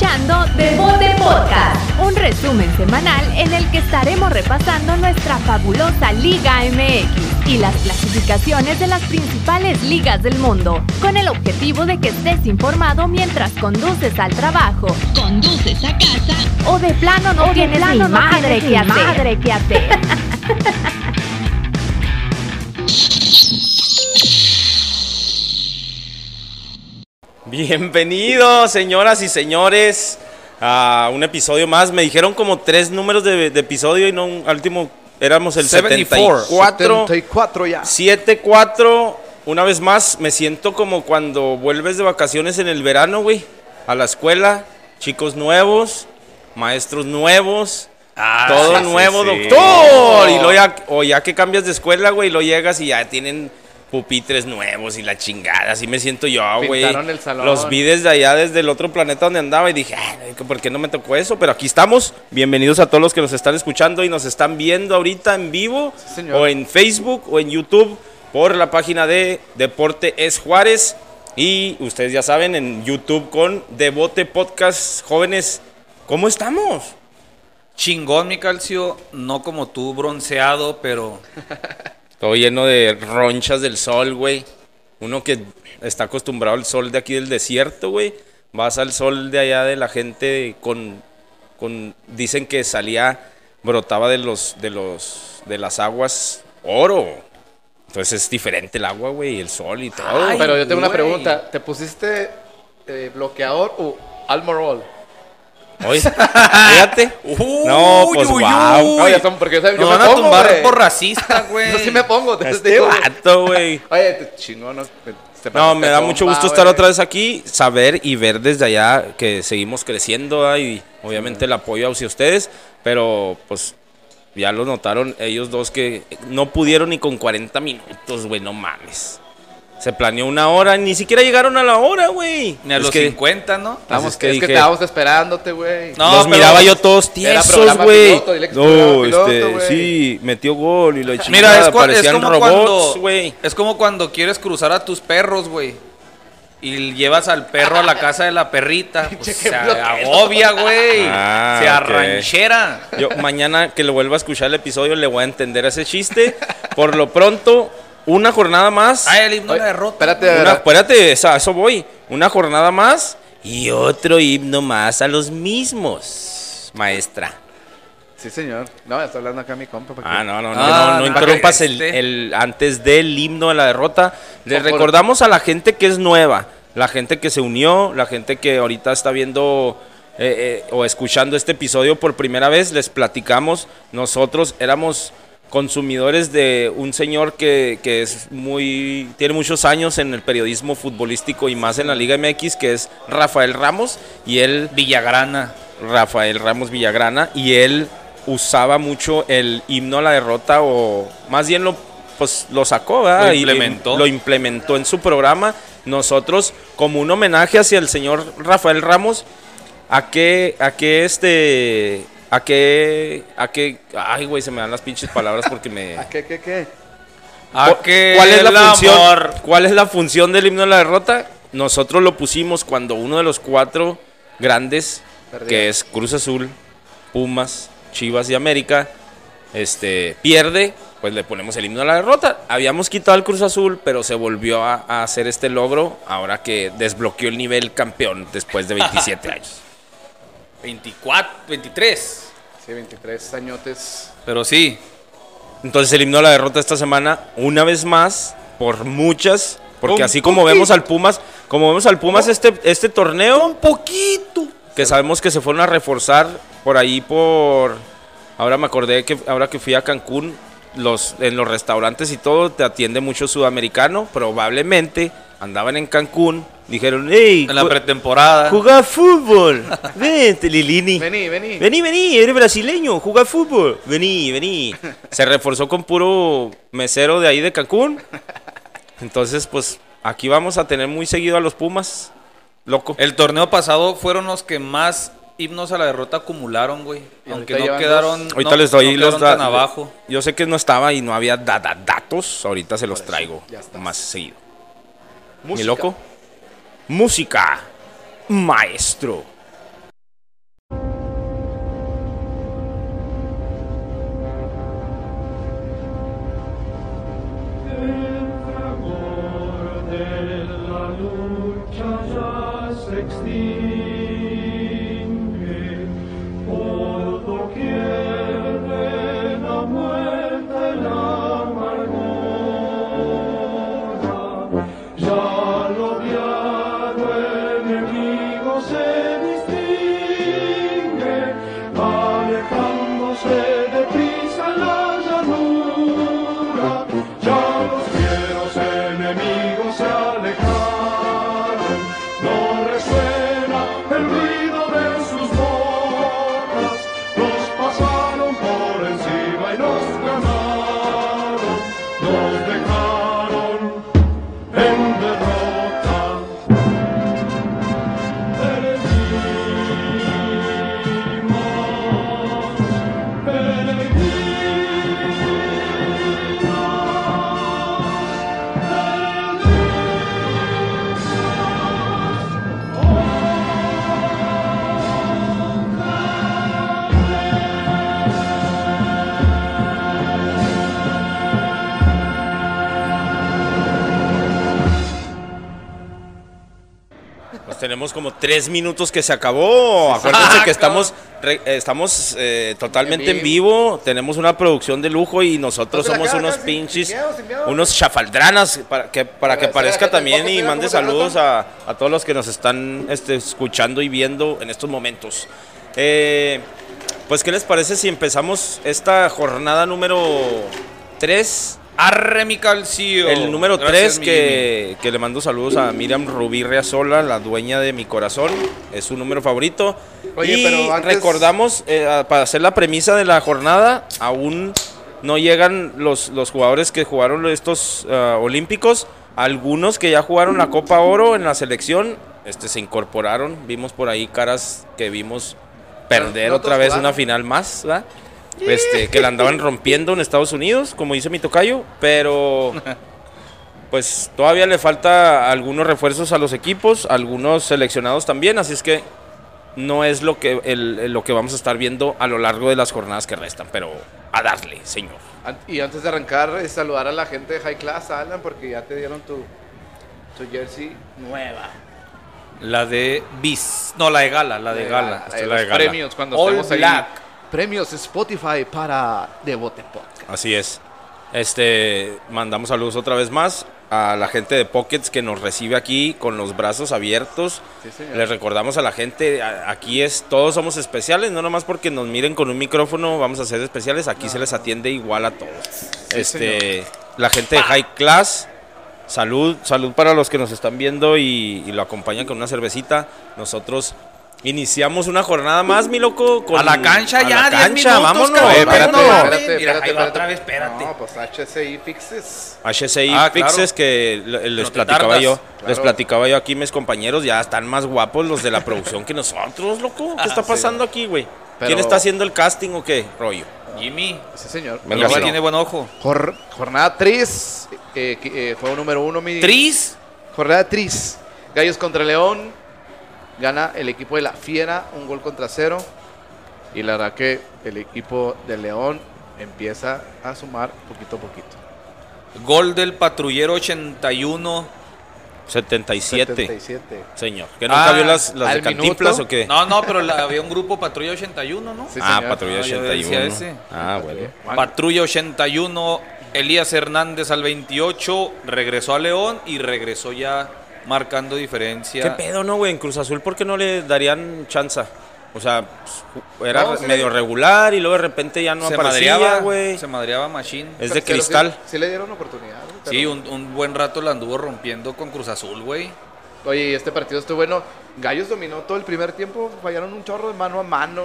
escuchando Devote Podcast, un resumen semanal en el que estaremos repasando nuestra fabulosa Liga MX y las clasificaciones de las principales ligas del mundo, con el objetivo de que estés informado mientras conduces al trabajo, conduces a casa o de plano no tienes ni madre, que hacer. madre que hacer. Bienvenidos, señoras y señores, a un episodio más. Me dijeron como tres números de, de episodio y no, al último éramos el 74. 74. 74 ya. 7-4. Una vez más, me siento como cuando vuelves de vacaciones en el verano, güey. A la escuela, chicos nuevos, maestros nuevos. todo sí, nuevo, sí, sí. doctor. Y luego ya, o ya que cambias de escuela, güey, lo llegas y ya tienen pupitres nuevos y la chingada. Así me siento yo, güey. Pintaron el salón. Los vi desde allá, desde el otro planeta donde andaba y dije, "Ay, ¿por qué no me tocó eso? Pero aquí estamos. Bienvenidos a todos los que nos están escuchando y nos están viendo ahorita en vivo Sí, señor. o en Facebook o en YouTube por la página de Deporte es Juárez. Y ustedes ya saben, en YouTube con Devote Podcast. Jóvenes, ¿cómo estamos? Chingón, mi calcio, no como tú, bronceado, pero Todo lleno de ronchas del sol, güey. Uno que está acostumbrado al sol de aquí del desierto, güey. Vas al sol de allá de la gente con, con dicen que salía, brotaba de los, de los, de las aguas oro. Entonces es diferente el agua, güey, y el sol y todo. Ay, Pero yo tengo una pregunta. ¿Te pusiste eh, bloqueador o Almorol? Oye, fíjate. no, pues Uy, uy, wow. uy. Oye, son- porque yo, me van a pongo, tumbar güey. por racista, güey. Yo sí me pongo. te Este digo. vato, güey. Oye, te chingón. No, No, me da mucho gusto estar otra vez aquí, saber y ver desde allá que seguimos creciendo ¿verdad? y obviamente el apoyo hacia ustedes, pero pues ya lo notaron ellos dos que no pudieron ni con 40 minutos, güey, no mames. Se planeó una hora, ni siquiera llegaron a la hora, güey. Ni a Es los que 50, ¿no? Es que es que dije- estábamos esperándote, güey. No, los miraba yo todos tiesos, güey. No, piloto, este, sí, metió gol y lo chingada, Mira, es, parecían como robots, güey. es como cuando quieres cruzar a tus perros, güey. Y llevas al perro a la casa de la perrita, pues, se agobia, güey. Ah, se arranchera. Yo mañana que lo vuelva a escuchar el episodio le voy a entender ese chiste. Por lo pronto, una jornada más. Ay, el himno de Oye, la derrota. espérate, espérate, esa- a eso voy. Una jornada más y otro himno más a los mismos, maestra. Sí, señor. No, está hablando acá mi compa. Ah, no, no, no, Ah, no, no no, interrumpas el, este. el- antes del himno de la derrota. Le Por recordamos a la gente que es nueva, la gente que se unió, la gente que ahorita está viendo eh, eh, o escuchando este episodio por primera vez, les platicamos. Nosotros éramos consumidores de un señor que, que es muy tiene muchos años en el periodismo futbolístico y más en la Liga MX que es Rafael Ramos y él Villagrana. Rafael Ramos Villagrana y él usaba mucho el himno a la derrota o más bien lo pues lo sacó ¿verdad? Lo implementó. y lo implementó en su programa nosotros como un homenaje hacia el señor Rafael Ramos a que a que este a que a que ay güey se me dan las pinches palabras porque me ¿A qué, qué, qué? ¿A qué ¿Cuál es la función? ¿Cuál es la función del himno de la derrota? Nosotros lo pusimos cuando uno de los cuatro grandes, que es Cruz Azul, Pumas, Chivas y América, este pierde, pues le ponemos el himno de la derrota. Habíamos quitado al Cruz Azul, pero se volvió a, a hacer este logro ahora que desbloqueó el nivel campeón después de 27 años. 24, 23. Sí, 23 añotes. Pero sí, Entonces el himno de la derrota esta semana, una vez más, por muchas, porque así como vemos al Pumas, como vemos al Pumas este, este torneo, un poquito, que sabemos que se fueron a reforzar por ahí por, ahora me acordé que ahora que fui a Cancún, los, en los restaurantes y todo, te atiende mucho sudamericano, probablemente andaban en Cancún, dijeron, hey, en la pretemporada. jugar fútbol, vente Lilini. Vení, vení. Vení, vení, eres brasileño, juega fútbol. Vení, vení. Se reforzó con puro mesero de ahí de Cancún. Entonces, pues aquí vamos a tener muy seguido a los Pumas. Loco. El torneo pasado fueron los que más himnos a la derrota acumularon, güey. Aunque no quedaron. dos. Ahorita no- les doy no los quedaron tan datos. abajo. Yo sé que no estaba y no había da- da- datos. Ahorita se los traigo ya está. más seguido. Música. Mi loco. Música. Maestro. Tenemos como tres minutos que se acabó. Acuérdense que estamos, re- eh, estamos eh, totalmente en vivo. Tenemos una producción de lujo y nosotros somos unos pinches, unos chafaldranas para que, para que parezca también y mande saludos a, a todos los que nos están este, escuchando y viendo en estos momentos. Eh, pues, ¿qué les parece si empezamos esta jornada número 3? Arre mi calcio. El número Gracias, 3 mi que, que le mando saludos a Miriam Rubí Reazola, la dueña de mi corazón. Es su número favorito. Oye, y pero antes- recordamos, eh, para hacer la premisa de la jornada, aún no llegan los, los jugadores que jugaron estos ah, olímpicos. Algunos que ya jugaron la Copa Oro en la selección este, se incorporaron. Vimos por ahí caras que vimos perder no otra vez jugaron. una final más. ¿verdad? Este, que la andaban rompiendo en Estados Unidos, como dice mi tocayo, pero pues todavía le falta algunos refuerzos a los equipos, algunos seleccionados también, así es que no es lo que, el- lo que vamos a estar viendo a lo largo de las jornadas que restan, pero a darle, señor. Y antes de arrancar, eh, saludar a la gente de High Class, Alan, porque ya te dieron tu, tu jersey nueva. La de bis. No, la de gala, la de gala. Esta la de gala. premios cuando All estemos ahí. Black. Premios Spotify para Devote Podcast. Así es. Este, mandamos saludos otra vez más a la gente de Pockets que nos recibe aquí con los brazos abiertos. Sí. Les recordamos a la gente, a- aquí es, todos somos especiales, no nomás porque nos miren con un micrófono vamos a ser especiales, aquí se les atiende igual a todos. este, la gente de High Class, salud, salud para los que nos están viendo y, y lo acompañan con una cervecita. Nosotros iniciamos una jornada más, mi loco. Con, A la cancha a ya, la 10 cancha, minutos, vámonos. cabrón. espérate. No, espérate, Mira, espérate, ahí va espérate. otra vez, espérate. No, pues HCI Fixes. HCI Ah, claro. Fixes que le- les No platicaba yo, les Claro. platicaba yo aquí mis compañeros, ya están más guapos los de la producción que nosotros, loco. ¿Qué está sí. pasando aquí, güey? Pero- ¿Quién está haciendo el casting o qué, rollo? Jimmy. Sí, señor. Venga, Jimmy bueno. tiene buen ojo. Jor- jornada 3, eh, eh, juego número 1, mi. Tris. Jornada 3. Gallos contra León. Gana el equipo de la Fiera, un gol contra cero. Y la verdad que el equipo de León empieza a sumar poquito a poquito. Gol del patrullero 81. 77, 77. señor. ¿Que nunca Ah, vio las, las de Cantinflas minuto. o qué? No, no, pero la- había un grupo patrulla 81, ¿no? Sí, ah. Patrulla Ah, yo 81. decía ese. Ah, bueno. Patrulla 81, Elías Hernández al 28, regresó a León y regresó ya marcando diferencia. ¿Qué pedo, no, güey? En Cruz Azul, ¿por qué no le darían chanza? O sea, pues, era No, medio le- regular y luego de repente ya no se aparecía, madreaba, güey. se madreaba Machine. Es de Pero sí- cristal. Sí, le dieron oportunidad. güey, pero- Sí, un, un buen rato la anduvo rompiendo con Cruz Azul, güey. Oye, y este partido estuvo bueno. Gallos dominó todo el primer tiempo, fallaron un chorro de mano a mano.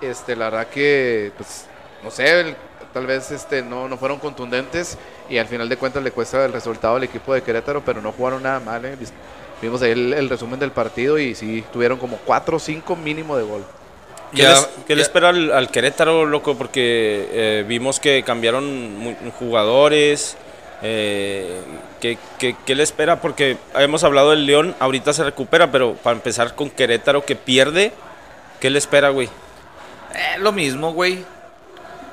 Este, la verdad que, pues, no sé, el- tal vez este, no, no fueron contundentes y al final de cuentas le cuesta el resultado al equipo de Querétaro, pero no jugaron nada mal. eh. Vimos ahí el, el resumen del partido y sí, tuvieron como 4 o 5 mínimo de gol. ¿Qué, Ya- les- qué le espera al, al Querétaro, loco? Porque eh, vimos que cambiaron jugadores. eh, ¿qué, qué, qué le espera? Porque hemos hablado del León, ahorita se recupera, pero para empezar con Querétaro que pierde, ¿qué le espera, güey? Eh, lo mismo, güey.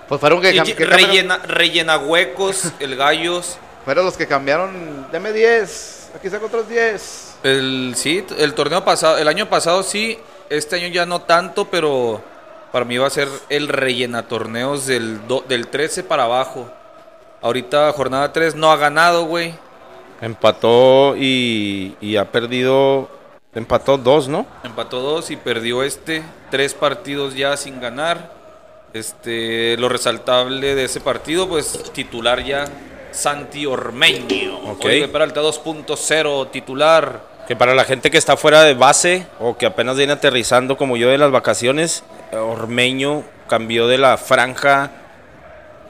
Pues fueron, que, que- rellena, rellena huecos, el Gallos. fueron los que cambiaron, deme 10. Aquí saco otros 10. El, sí, el torneo pasado, el año pasado sí, este año ya no tanto, pero para mí va a ser el rellena torneos del, do- del 13 para abajo. Ahorita jornada 3 no ha ganado, güey. Empató y, y ha perdido. Empató dos, ¿no? Empató dos y perdió este. Tres partidos ya sin ganar. Este, lo resaltable de ese partido, pues titular ya Santi Ormeño. Ok. Oribe Peralta 2.0 titular. Que para la gente que está fuera de base o que apenas viene aterrizando como yo de las vacaciones, Ormeño cambió de la franja,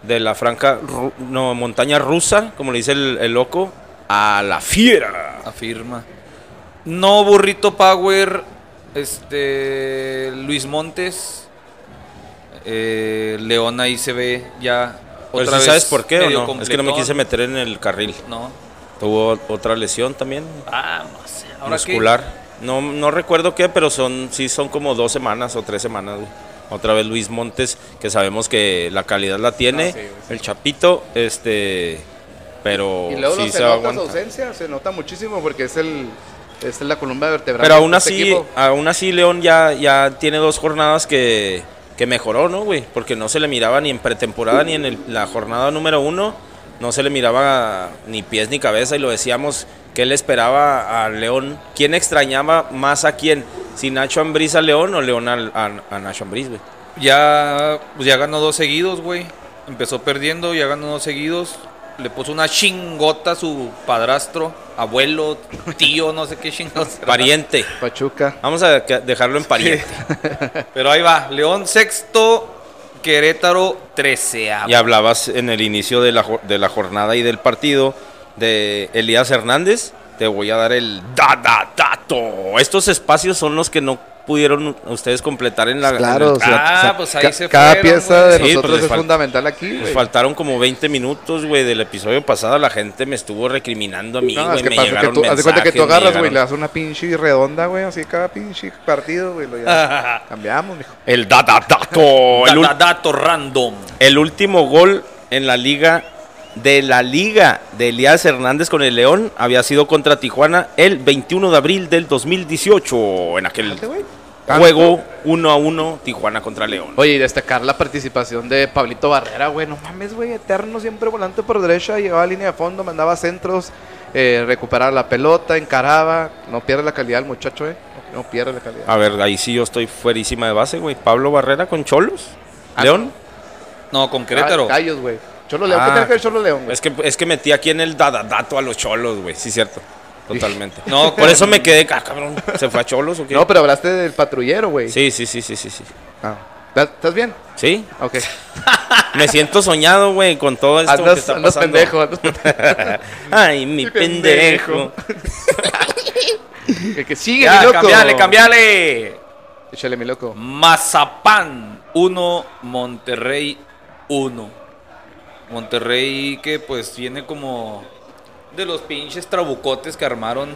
de la franja, no, montaña rusa, como le dice el, el loco, a la fiera. Afirma. No Burrito Power. Este. Luis Montes. Eh, León ahí se ve ya. Pero otra vez ¿Sabes por qué o no? Es que no me quise meter en el carril. No. Tuvo otra lesión también, Vamos. Ahora que- muscular. No, no recuerdo qué, pero son sí son como dos semanas o tres semanas. güey. Otra vez Luis Montes, que sabemos que la calidad la tiene. Ah, sí, güey, sí. El Chapito, este, pero Y luego sí no se nota su ausencia, se nota muchísimo porque es el es la columna vertebral. Pero aún este así, aún así León ya, ya tiene dos jornadas que, que mejoró, ¿no, güey? Porque no se le miraba ni en pretemporada ni en la jornada número uno, no se le miraba ni pies ni cabeza y lo decíamos que él esperaba a León. ¿Quién extrañaba más a quién? ¿Si Nacho Ambriz a León o León al- a, a Nacho Ambriz, güey? Ya, pues ya ganó dos seguidos, güey. Empezó perdiendo, ya ganó dos seguidos. Le puso una chingota a su padrastro, abuelo, tío, no sé qué chingados. Pariente. Pachuca. Vamos a dejarlo en pariente. Pero ahí va, León sexto, Querétaro treceavo. Y hablabas en el inicio de la, de la jornada y del partido de Elías Hernández. Te voy a dar el da, da, dato. Estos espacios son los que no pudieron ustedes completar en la. Claro, en o el- sea, Ah, o sea, pues ahí ca- se cada fueron, pieza güey. de Sí, pues nosotros es fal- fundamental aquí, güey. faltaron como 20 minutos, güey, del episodio pasado. La gente me estuvo recriminando a mí, No, es que me pasa que tú, haz de cuenta que tú agarras, güey, le das una pinche redonda, güey, así cada pinche partido, güey, lo ya cambiamos, mijo. El da, da, dato. Da- El, ul- da- dato random. el último gol en la liga de la liga de Elías Hernández con el León había sido contra Tijuana el 21 de abril del 2018 en aquel Juego 1 a 1 Tijuana contra León. Oye, y destacar la participación de Pablito Barrera, güey. No mames, güey. Eterno, siempre volante por derecha. Llegaba a línea de fondo, mandaba centros, eh, recuperaba la pelota, encaraba. No pierde la calidad el muchacho, eh. No, pierde la calidad. A ver, ahí sí yo estoy fuerísima de base, güey. Pablo Barrera con Cholos. Ah, León. No, con Querétaro. Ah, Gallos, güey. Cholo León. Ah. ¿Qué tiene que ver Cholo León, güey? Es que, es que metí aquí en el dada- dato a los Cholos, güey. Sí, cierto. Totalmente. No, Por eso me quedé, ah, cabrón. ¿Se fue a Cholos o qué? No, pero hablaste del patrullero, güey. Sí, sí, sí, sí, sí, sí. Ah. ¿Estás- ¿Estás bien? ¿Sí? Ok. Me siento soñado, güey, con todo esto que Andas, está andas pasando. pendejo. Andas pendejo. Ay, mi pendejo. El que sigue, Ya, mi loco. cambiale, cambiale. Échale, mi loco. Mazapán 1, Monterrey 1. Monterrey que pues viene como de los pinches trabucotes que armaron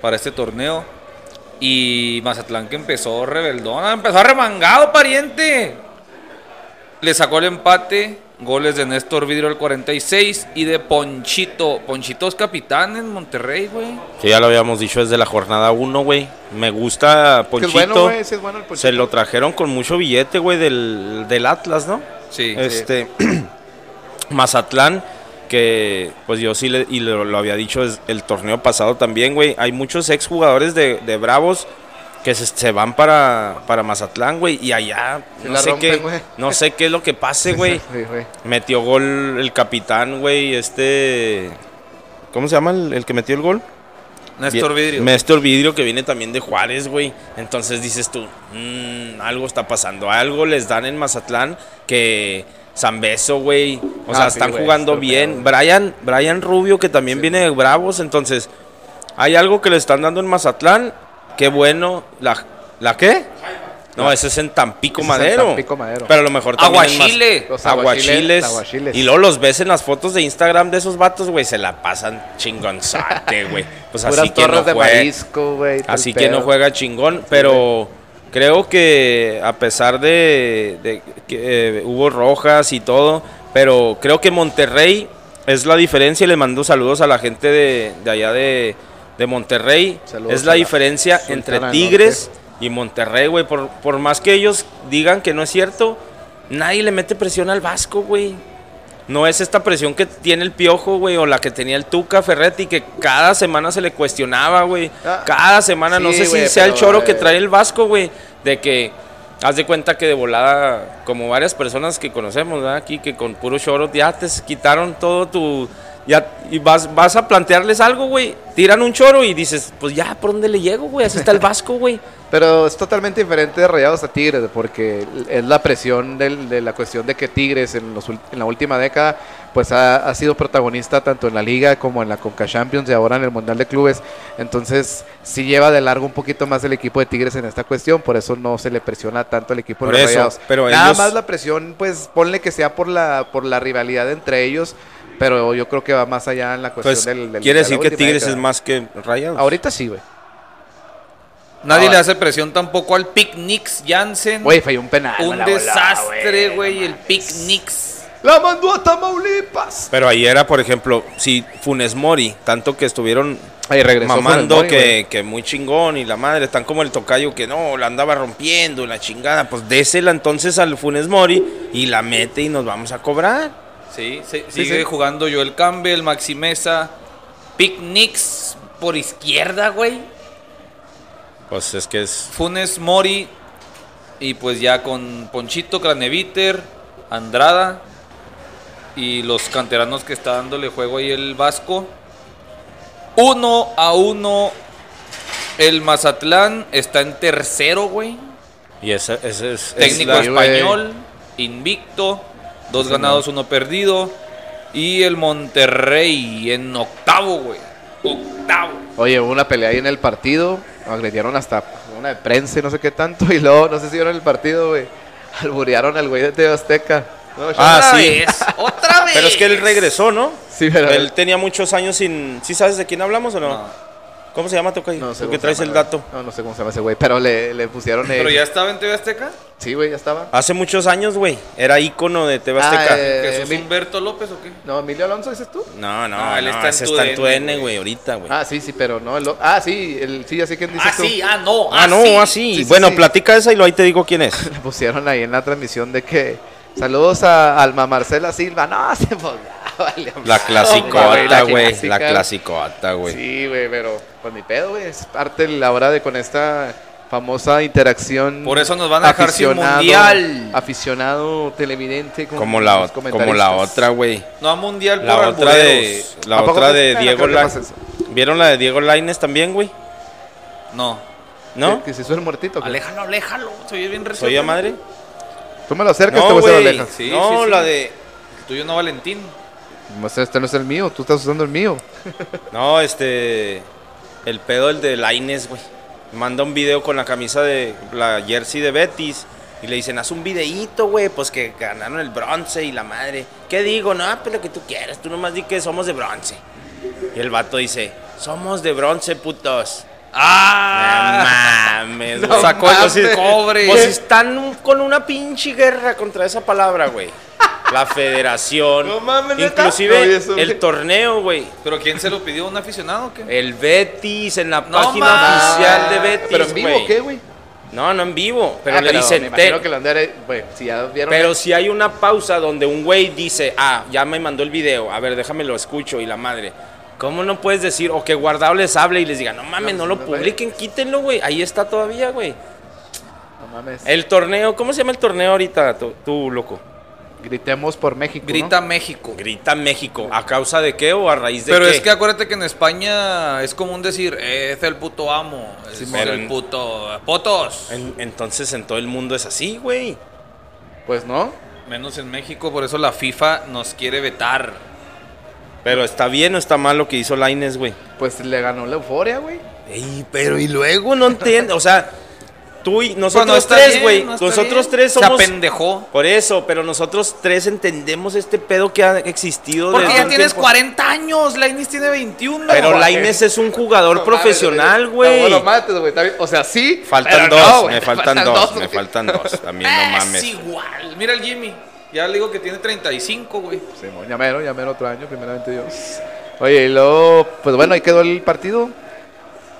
para este torneo. Y Mazatlán que empezó rebeldón, empezó arremangado, pariente. Le sacó el empate, goles de Néstor Vidrio al 46 y de Ponchito. Ponchito es capitán en Monterrey, güey. Que ya lo habíamos dicho desde la jornada 1, güey. Me gusta Que Ponchito. es bueno, güey. Sí, es bueno el Ponchito. Se lo trajeron con mucho billete, güey, del, del Atlas, ¿no? Sí. Este Mazatlán, que pues yo sí le, y lo, lo había dicho es- el torneo pasado también, güey. Hay muchos exjugadores de, de Bravos que se, se van para, para Mazatlán, güey. Y allá Se no sé rompen, qué, no sé qué es lo que pase, güey. Sí. Metió gol el capitán, güey, este... ¿Cómo se llama el, el que metió el gol? Néstor Vidrio. Néstor Vidrio que viene también de Juárez, güey. Entonces dices tú, "Mm, algo está pasando. Algo les dan en Mazatlán que Zambeso, güey. O Ah, sea, sí, están jugando bien. Brian, Brian Rubio que también viene de Bravos. Entonces, hay algo que le están dando en Mazatlán. Qué bueno. ¿La, ¿la qué? No, ese es en Tampico Ese es en Madero. Tampico Madero. Pero a lo mejor también Aguachile. Los Aguachiles. aguachiles. Y luego los ves en las fotos de Instagram de esos vatos, güey. Se la pasan chingonzate, güey. Pues Puras así que torres no de juega. marisco, güey. todo Así que no juega chingón, pero creo que a pesar de, de que eh, hubo rojas y todo, pero creo que Monterrey es la diferencia y le mando saludos a la gente de, de allá de, de Monterrey. Saludos es la la diferencia entre Tigres y Monterrey, güey. Por, por más que ellos digan que no es cierto, nadie le mete presión al Vasco, güey. No es esta presión que tiene el Piojo, güey, o la que tenía el Tuca Ferretti, que cada semana se le cuestionaba, güey. Ah, cada semana, no sé si sea el choro que eh, trae el Vasco, güey, de que haz de cuenta que de volada, como varias personas que conocemos, ¿verdad? Aquí, que con puro choro ya te quitaron todo tu. Ya, y vas, vas a plantearles algo, güey. Tiran un choro y dices, pues ya, ¿por dónde le llego, güey? Así está el Vasco, güey. Pero es totalmente diferente de Rayados a Tigres, porque es la presión del- de la cuestión de que Tigres en, los en la última década pues ha, ha sido protagonista tanto en la Liga como en la Conca Champions y ahora en el Mundial de Clubes. Entonces sí lleva de largo un poquito más el equipo de Tigres en esta cuestión, por eso no se le presiona tanto al equipo de Por los eso, Rayados. pero Nada ellos- más la presión, pues ponle que sea por la, por la rivalidad entre ellos, pero yo creo que va más allá en la cuestión Pues, del, del- quiere decir que Tigres es más que Rayados. Ahorita sí, güey. Nadie Ah, le hace presión tampoco al Picnics Jansen. Güey, falló un penal. un bola, desastre, güey, el Picnics. La mandó a Tamaulipas. Pero ahí era, por ejemplo, si Funes Mori, tanto que estuvieron Ahí regresó mamando Mori, que, que muy chingón y la madre, tan como el tocayo que no, la andaba rompiendo, la chingada, pues désela entonces al Funes Mori y la mete y nos vamos a cobrar. Sí, se- Sí, sigue sí. jugando Joel Campbell, Maxi Mesa, Picnics por izquierda, güey. Pues es que es... Funes Mori y pues ya con Ponchito, Craneviter, Andrada y los canteranos que está dándole juego ahí el Vasco. Uno a uno el Mazatlán está en tercero, güey. Y ese, ese es... es Técnico la- español, invicto, dos ganados, uno perdido. Y el Monterrey en octavo, güey. Octavo. Oye, hubo una pelea ahí en el partido. Agredieron hasta una de prensa y no sé qué tanto. Y luego, no sé si vieron el partido, güey. Alburearon al güey de TV Azteca. No, Ah, otra sí. vez, otra vez. Pero es que él regresó, ¿no? Sí, pero. Él tenía muchos años sin... ¿Sí sabes de quién hablamos o no? No. ¿Cómo se llama Tocayo? no sé que se traes llama, el dato. No, no sé cómo se llama ese güey. Pero le, le pusieron. Pero eh, ya estaba en TV Azteca. Sí, güey, ya estaba. Hace muchos años, güey. Era ícono de TV Ah, Azteca. eh, ¿Jesús Emil- Humberto López o qué? No, Emilio Alonso, dices tú. No, no, No, él no, está en ese tu está en tu DN, N, güey. ahorita, güey. Ah, sí, sí, pero no. el ah, sí, el, sí, ya sé quién dices Ah, tú. sí, ah, no. Ah, no, sí. así. Sí, sí, bueno, sí. platica esa y lo ahí te digo quién es. Le pusieron ahí en la transmisión de que. Saludos a Alma Marcela Silva. No, se vale, La clasicota, güey. La clasicota, güey. Sí, güey, pero pues ni pedo, güey. Es parte de la hora de con esta famosa interacción. Por eso nos van a dejar sin aficionado- mundial. Aficionado televidente. con Como la, como la otra, güey. No a mundial La por otra de, la ¿A poco otra no? de Ah, Diego creo que La... pasa eso. ¿Vieron la de Diego Laines también, güey? No. ¿No? Que, que se suena muertito. Aléjalo, aléjalo. Soy bien recién. ¿Soy a madre? Tú me lo acercas, No, te voy a güey. alejas. Sí, no, sí, sí. la de... El tuyo no, Valentín. Este no es el mío, tú estás usando el mío. No, este... El pedo el de Laines, güey. Manda un video con la camisa de la jersey de Betis. Y le dicen, haz un videíto, güey, pues que ganaron el bronce y la madre. ¿Qué digo? No, pues lo que tú quieras. Tú nomás di que somos de bronce. Y el vato dice, somos de bronce, putos. ¡Ah! No mames, No. Sacó el mames. cobre. Pues están con una pinche guerra contra esa palabra, güey. La federación. No mames. Inclusive No el torneo, güey. ¿Pero quién se lo pidió? ¿Un aficionado o qué? El Betis en la No página mames. oficial de Betis. ¿Pero en vivo güey. qué, güey? No, no en vivo. Pero Ah, le me dicen. imagino "Te- que lo han de haber- güey, si ya vieron Pero si hay una pausa donde un güey dice, ah, ya me mandó el video, a ver, déjame lo escucho y la madre. ¿Cómo no puedes decir, o que guardado les hable y les diga, no mames, no, No, lo no, publiquen, quítenlo, güey? Ahí está todavía, güey. No mames. El torneo, ¿cómo se llama el torneo ahorita, tú, tú, loco? Gritemos por México. ¿no? Grita México. Grita México. ¿A causa de qué o a raíz de Pero qué? es que acuérdate que en España es común decir, es el puto amo, es pero el en- puto potos. En- entonces en todo el mundo es así, güey. Pues no. Menos en México, por eso la FIFA nos quiere vetar. Pero está bien o está mal lo que hizo Laines, güey. Pues le ganó la euforia, güey. Ey, pero y luego no entiendo. O sea, tú y nosotros está tres, güey. no nosotros bien. tres Se somos. apendejó. Por eso, pero nosotros tres entendemos este pedo que ha existido Porque desde ya tienes tiempo. 40 años, Lainis tiene 21. Pero. Laines es un jugador No profesional, güey. No, bueno, mates, güey. O sea, sí. Faltan dos, no, me faltan, dos, me faltan dos. También no es mames. igual. Mira el Jimmy. Ya le digo que tiene 35, güey. Simón, ya mero, ya mero otro año, primeramente Dios. Oye, y luego, pues bueno, ahí quedó el partido.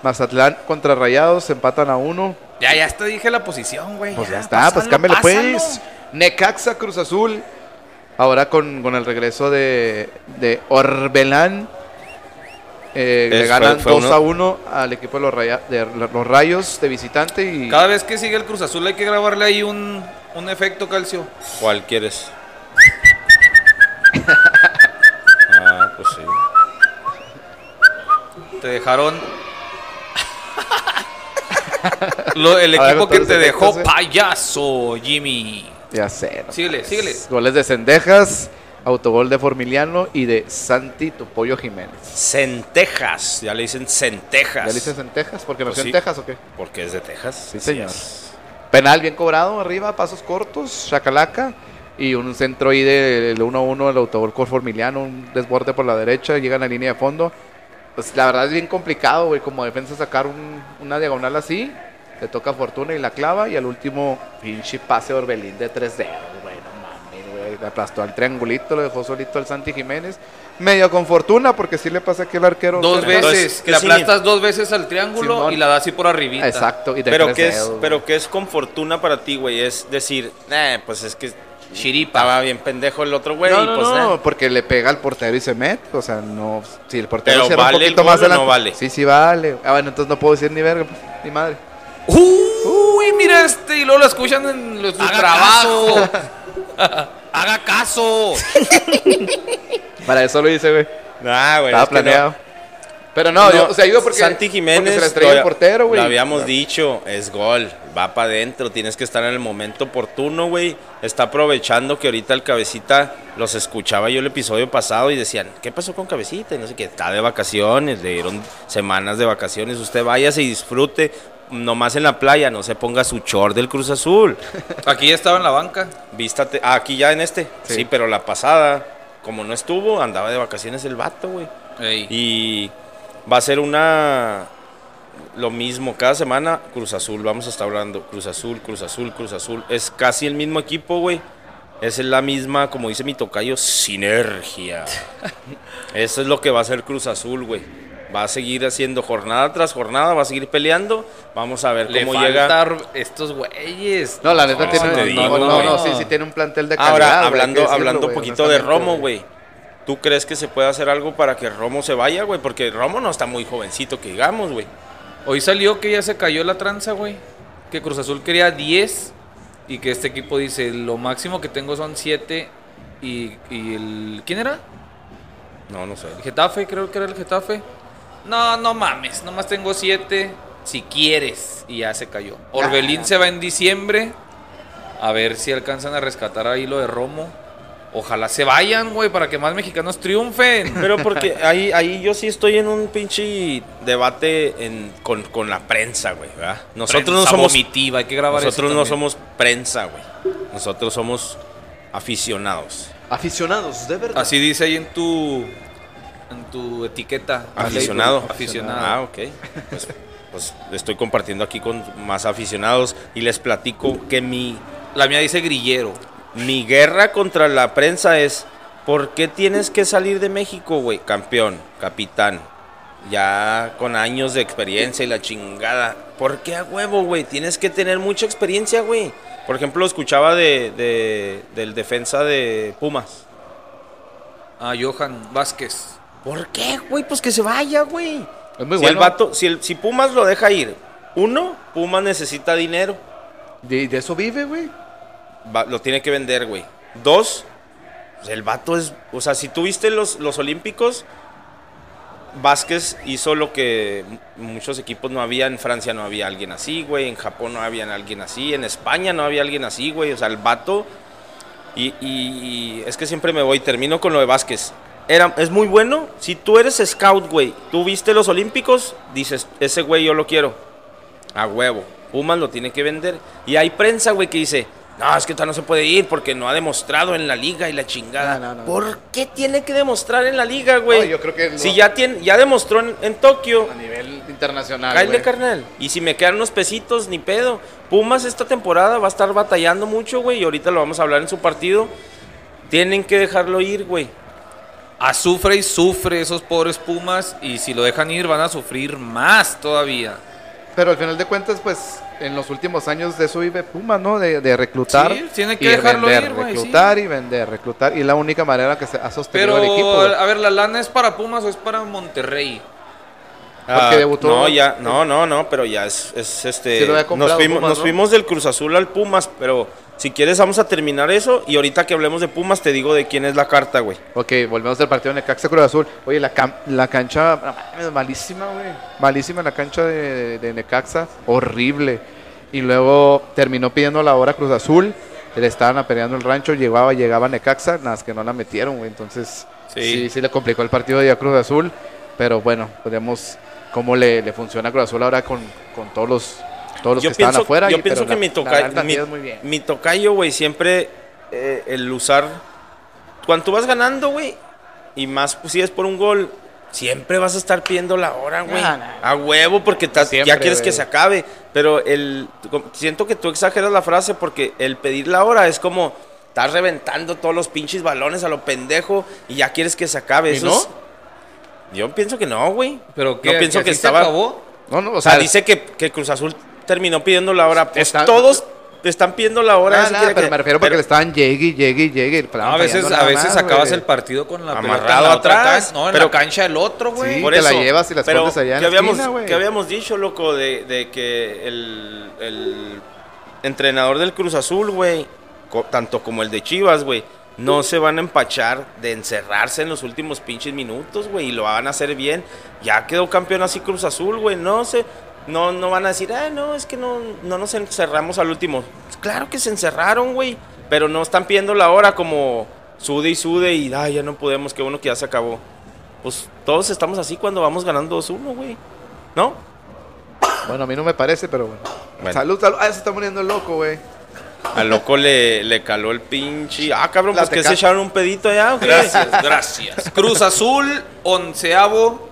Mazatlán contra Rayados, empatan a uno. Ya, ya hasta dije la posición, güey. Pues ya, está, pues cámbiale pues. Necaxa Cruz Azul. Ahora con, con el regreso de, de Orbelán. eh, le ganan fue- fue 2 uno- a 1 al equipo de los, Raya- de los Rayos de visitante. Y Cada vez que sigue el Cruz Azul hay que grabarle ahí un, un efecto calcio. ¿Cuál quieres? ah, pues sí. Te dejaron. Lo- el ver, equipo que te dejó efectos, payaso, Jimmy. ya sé. ¿no? Síguele, síguele. Goles de Cendejas, autogol de Formiliano y de Santi Tupollo Jiménez. Centejas, ya le dicen centejas. ¿Ya le dices en Texas? ¿Porque Pues nació sí. en Texas o qué? Porque es de Texas. Sí, señor. es. Penal bien cobrado arriba, pasos cortos, chacalaca. Y un centro ahí del 1-1 del autogol con Formiliano, un desborde por la derecha, llegan a línea de fondo. Pues la verdad es bien complicado, güey, como defensa sacar un- una diagonal así. Le toca Fortuna y la clava. Y al último, pinche pase de Orbelín de tres dedos, güey. No mames, güey. Le aplastó al triangulito, lo dejó solito al Santi Jiménez. Medio con Fortuna, porque sí le pasa aquí al arquero. Dos veces. ¿qué Le aplastas dos veces al triángulo Simón. y la das así por arribita. Exacto, y de Pero qué es, dedos, pero qué es con fortuna para ti, güey, es decir, eh, pues es que Chiripa. estaba bien pendejo el otro güey, no, y no, pues no, nah. porque le pega al portero y se mete. O sea, no. Si el portero cierra ¿vale un el poquito gol más o no adelante. vale? Sí, sí, vale. Ah, bueno, entonces no puedo decir ni verga, pues, ni madre. Uy, mira este. Y luego lo escuchan en los- su trabajo. Haga caso. Para eso lo hice, güey. Nah, güey, Estaba es que no. planeado. Pero no, No, yo, o sea, digo porque. Santi Jiménez, porque se la estrella el lo- portero, güey. Lo habíamos dicho, es gol, va para adentro, tienes que estar en el momento oportuno, güey. Está aprovechando que ahorita el cabecita los escuchaba yo el episodio pasado y decían, ¿qué pasó con cabecita? Y no sé qué, está de vacaciones, le dieron semanas de vacaciones, usted váyase y disfrute. Nomás en la playa, no se ponga su short del Cruz Azul. Aquí ya estaba en la banca. Vístate, ah, aquí ya en este. Sí. Sí. pero la pasada, como no estuvo, andaba de vacaciones el vato, güey. Ey. Y va a ser una. Lo mismo, cada semana Cruz Azul, vamos a estar hablando. Cruz Azul, Cruz Azul, Cruz Azul. Es casi el mismo equipo, güey. Es la misma, como dice mi tocayo, sinergia. Eso es lo que va a hacer Cruz Azul, güey. Va a seguir haciendo jornada tras jornada, va a seguir peleando. Vamos a ver Le cómo llega. estos güeyes. No, la neta No, tiene. No, digo, no, no, sí, sí tiene un plantel de calidad. Ahora, hablando, decirlo, hablando un poquito de Romo, güey. ¿Tú crees que se puede hacer algo para que Romo se vaya, güey? Porque Romo no está muy jovencito, que digamos, güey. Hoy salió que ya se cayó la tranza, güey. Que Cruz Azul quería 10 y que este equipo dice, lo máximo que tengo son 7 y, y el... ¿Quién era? No, no sé. El Getafe, creo que era el Getafe. No, no mames, nomás tengo 7 si quieres. Y ya se cayó. Orbelín se va en diciembre. A ver si alcanzan a rescatar ahí lo de Romo. Ojalá se vayan, güey, para que más mexicanos triunfen. Pero porque ahí, ahí yo sí estoy en un pinche debate en- con, con la prensa, güey, ¿verdad? Nosotros no somos... vomitiva, hay que grabar Nosotros eso no somos prensa, güey. Nosotros somos aficionados. Aficionados, de verdad. Así dice ahí en tu en tu etiqueta. Aficionado. Aficionado. Ah, ok. Pues, pues estoy compartiendo aquí con más aficionados y les platico que mi La mía dice grillero. Mi guerra contra la prensa es, ¿por qué tienes que salir de México, güey? Campeón, capitán, ya con años de experiencia y la chingada. ¿Por qué a huevo, güey? Tienes que tener mucha experiencia, güey. Por ejemplo, escuchaba de, de- del defensa de Pumas. Ah, Johan Vázquez. ¿Por qué, güey? Pues que se vaya, güey. Es muy si bueno. el vato, si, el, si Pumas lo deja ir, uno, Pumas necesita dinero. De, de eso vive, güey. Lo tiene que vender, güey. Dos, pues, el vato es. O sea, si tuviste los, los Olímpicos, Vázquez hizo lo que muchos equipos no había. En Francia no había alguien así, güey. En Japón no había alguien así. En España no había alguien así, güey. O sea, el vato. Y, y- y es que siempre me voy. Termino con lo de Vázquez. Era, es muy bueno. Si tú eres scout, güey. Tú viste los Olímpicos, dices, ese güey yo lo quiero. A huevo. Pumas lo tiene que vender. Y hay prensa, güey, que dice, no, es que tal no se puede ir porque no ha demostrado en la liga y la chingada. No, no, no. ¿Por qué tiene que demostrar en la liga, güey? No, yo creo que Si ya, tiene, ya demostró en, en Tokio, A nivel internacional. cállate, carnal. Y si me quedan unos pesitos, ni pedo. Pumas esta temporada va a estar batallando mucho, güey, y ahorita lo vamos a hablar en su partido. Tienen que dejarlo ir, güey. Azufre y sufre esos pobres Pumas y si lo dejan ir van a sufrir más todavía. Pero al final de cuentas, pues en los últimos años de eso vive Pumas, ¿no? De, de reclutar. Sí, tiene que y de dejarlo vender, ir, güey, Reclutar y vender, reclutar. Y la única manera que se ha sostenido el equipo. Pero, güey. a ver, ¿la lana es para Pumas o es para Monterrey? Porque debutó- No, ya, no, no, no, pero ya es, es este. Sí lo había nos fuimos, Pumas, nos ¿no? fuimos del Cruz Azul al Pumas, pero si quieres vamos a terminar eso y ahorita que hablemos de Pumas te digo de quién es la carta, güey. Ok, volvemos al partido de Necaxa Cruz Azul. Oye, la, la cancha, malísima, güey. Malísima la cancha de, de Necaxa. Horrible. Y luego terminó pidiendo la hora Cruz Azul. Le estaban apedreando el rancho. Llegaba, llegaba Necaxa. Nada más que no la metieron, güey. Entonces, Sí. sí. sí, le complicó el partido de Cruz Azul. Pero bueno, podemos cómo le, le funciona a Cruz Azul ahora con, con todos los, todos los que estaban afuera. yo y- pienso pero que la- mi, toca- mi, cantidad es muy bien. mi tocayo, güey, siempre eh, el usar. Cuando tú vas ganando, güey, y más pues, si es por un gol, siempre vas a estar pidiendo la hora, güey. No, no. A huevo, porque ta- Siempre, ya quieres que se acabe. Pero el siento que tú exageras la frase porque el pedir la hora es como. Estás reventando todos los pinches balones a lo pendejo y ya quieres que se acabe. ¿Y Eso no? es- Yo pienso que no, güey. ¿Pero qué? Yo pienso que, así se estaba. acabó? No, no, O sea, dice que, que Cruz Azul terminó pidiendo la hora. Pues Están- todos están pidiendo la hora. Nah, quiere pero que- me refiero porque pero- le estaban llegue y llegue y llegue. No, a veces, a nada veces acabas el partido con la pelota Amarrado en la otra atrás, can- no, en pero- la cancha del otro, güey. Sí. Por te la eso, llevas y la pero escondes allá en ¿qué la habíamos, esquina, güey. ¿qué habíamos dicho, loco? De, de que el, el entrenador del Cruz Azul, güey, co- tanto como el de Chivas, güey, no se van a empachar de encerrarse en los últimos pinches minutos, güey, y lo van a hacer bien. Ya quedó campeón así Cruz Azul, güey, no sé. No, no van a decir, ah, no, es que no, no nos encerramos al último. Claro que se encerraron, güey, pero no están pidiendo la hora como sude y sude y, ay, ya no podemos, qué bueno que ya se acabó. Pues todos estamos así cuando vamos ganando 2-1, güey. ¿No? Bueno, a mí no me parece, pero bueno. Bueno. Salud, salud. Ah, se está muriendo el loco, güey. Al loco le, le caló el pinche. Ah, cabrón, La pues que se echaron un pedito allá. Gracias, gracias. Cruz Azul, onceavo.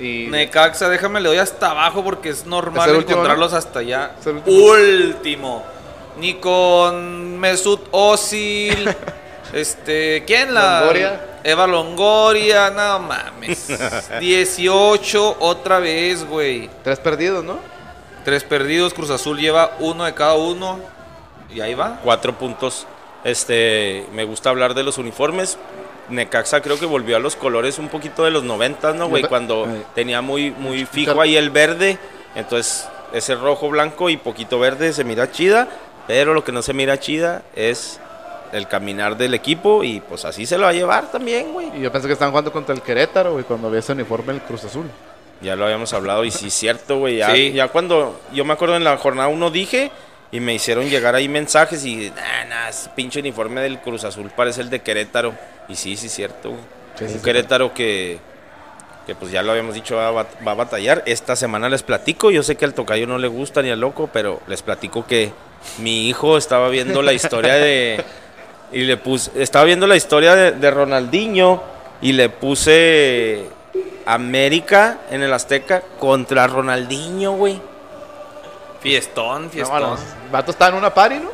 Y Necaxa, déjame le doy hasta abajo porque es normal Es el último, encontrarlos hasta allá. Es el último. último. Ni con Mesut Özil. este, ¿quién la? Longoria. Eva Longoria, no mames. 18 otra vez, güey. tres perdidos, ¿no? Tres perdidos, Cruz Azul lleva uno de cada uno. Y ahí va. Cuatro puntos. Este, me gusta hablar de los uniformes. Necaxa creo que volvió a los colores un poquito de los 90, ¿no, güey? Ay. Cuando tenía muy, muy fijo ahí el verde. Entonces, ese rojo, blanco y poquito verde se mira chida. Pero lo que no se mira chida es el caminar del equipo. Y pues así se lo va a llevar también, güey. Y yo pensé que estaban jugando contra el Querétaro, güey, cuando vi ese uniforme del Cruz Azul. Ya lo habíamos hablado y sí es cierto, güey. Ya, Sí. ya cuando yo me acuerdo en la jornada uno dije y me hicieron llegar ahí mensajes y, nah, nah, ese pinche uniforme del Cruz Azul parece el de Querétaro. Y sí, sí es cierto. Sí, Un sí. Querétaro que, que pues ya lo habíamos dicho, va va a batallar. Esta semana les platico, yo sé que al tocayo no le gusta ni al loco, pero les platico que mi hijo estaba viendo la historia de... Y le puse, estaba viendo la historia de, de Ronaldinho y le puse América en el Azteca contra Ronaldinho, güey. Fiestón, No, fiestón. bueno, Vato está en una party, ¿no?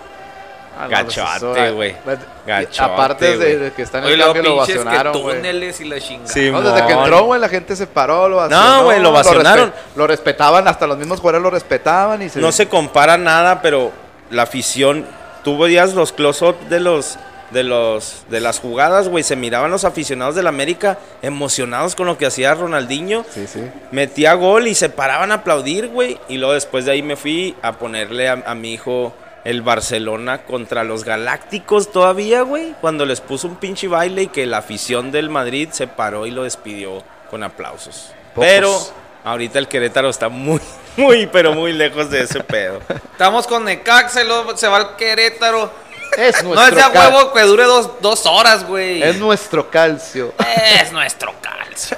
Ah, no, Gachote, pues, güey. pues, Gachote, Aparte de, que está en el cambio, lo que vacionaron, güey. túneles y la chingada. Sí, No, desde que entró, güey, la gente se paró, lo vacionó. güey, lo vacionaron. respe- Lo, respetaban, hasta los mismos jugadores lo respetaban y se... No se compara nada, pero la afición, tú veías los close-up de los de los de las jugadas, güey, se miraban los aficionados del América emocionados con lo que hacía Ronaldinho. Sí, sí. Metía gol y se paraban a aplaudir, güey. Y luego después de ahí me fui a ponerle a, a mi hijo el Barcelona contra los Galácticos todavía, güey. Cuando les puso un pinche baile y que la afición del Madrid se paró y lo despidió con aplausos. Pocos. Pero ahorita el Querétaro está muy, muy, pero muy lejos de ese pedo. Estamos con Necaxa se va al Querétaro. Es No nuestro es de a cal- huevo que dure dos, dos horas, güey. Es nuestro calcio. Es nuestro calcio.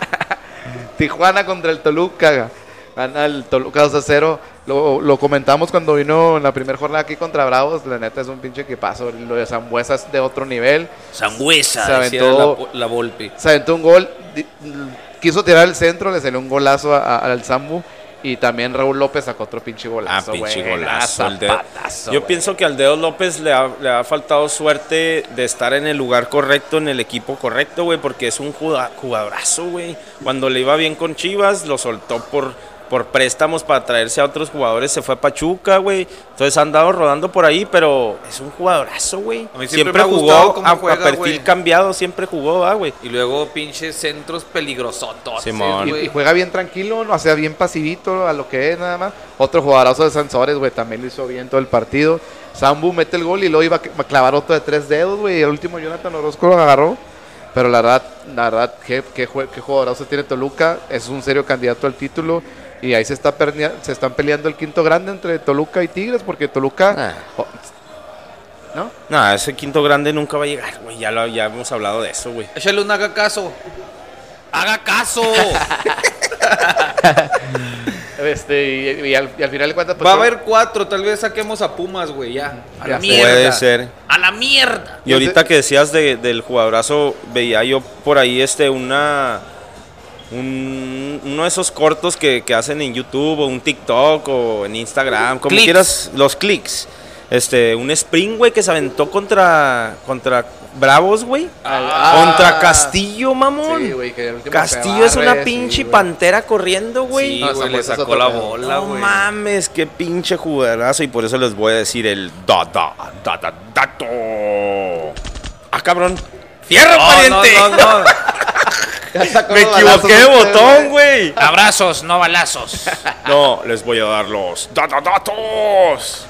Tijuana contra el Toluca. Gana el Toluca 2 a 0. Lo, lo comentamos cuando vino en la primera jornada aquí contra Bravos. La neta es un pinche equipazo. Lo de Zambuesa es de otro nivel. Sangüesa, Se aventó- la, la Volpi. Se aventó un gol. Quiso tirar el centro. Le salió un golazo a- a- al Zambu. Y también Raúl López sacó otro pinche Ah, golazo, pinche güey. golazo. Ah, el dedo. zapatazo, Yo pienso que al Dedo López le ha, le ha faltado suerte de estar en el lugar correcto, en el equipo correcto, güey, porque es un juga- jugadorazo, güey. Cuando le iba bien con Chivas, lo soltó por, por préstamos para traerse a otros jugadores, se fue a Pachuca, güey. Entonces ha andado rodando por ahí, pero es un jugadorazo, güey. A mí siempre Siempre, me ha gustado jugó cómo a, a juega, perfil güey. cambiado, siempre jugó, ah, güey. Y luego pinches centros peligrosotos. Simón. Y, y juega bien tranquilo, ¿no? o sea, bien pasivito a lo que es nada más. Otro jugadorazo de Sansores, güey, también lo hizo bien todo el partido. Sambu mete el gol y luego iba a clavar otro de tres dedos, güey. Y el último Jonathan Orozco lo agarró. Pero la verdad, la verdad, qué, qué, qué jugadorazo tiene Toluca. Es un serio candidato al título. Y ahí se, está pernea- se están peleando el quinto grande entre Toluca y Tigres, porque Toluca... Ah. oh, ¿No? No, ese quinto grande nunca va a llegar, güey. Ya, lo- ya hemos hablado de eso, güey. Échale un haga caso. ¡Haga caso! Este, y, y al, y al final de cuentas... pues, Va a haber cuatro, tal vez saquemos a Pumas, güey, ya. A Ya la mierda. Puede ser. A la mierda. Y ahorita que decías de- del jugadorazo, veía yo por ahí este una un- uno de esos cortos que, que hacen en YouTube o un TikTok o en Instagram, como quieras, los clics. Este, un Spring, güey, que se aventó contra contra Bravos, güey. Ah, contra Castillo, mamón. Sí, güey, que el último Castillo es una sí, pinche pantera corriendo, güey. Sí, No, güey, le sacó la bola, No güey. mames, qué pinche jugadorazo. Y por eso les voy a decir el da, da, da, da, dato. Ah, cabrón. ¡Fierro, No, pariente! no, no, no. Me equivoqué de botón, güey. Abrazos, no balazos. No, les voy a dar los da, da, datos.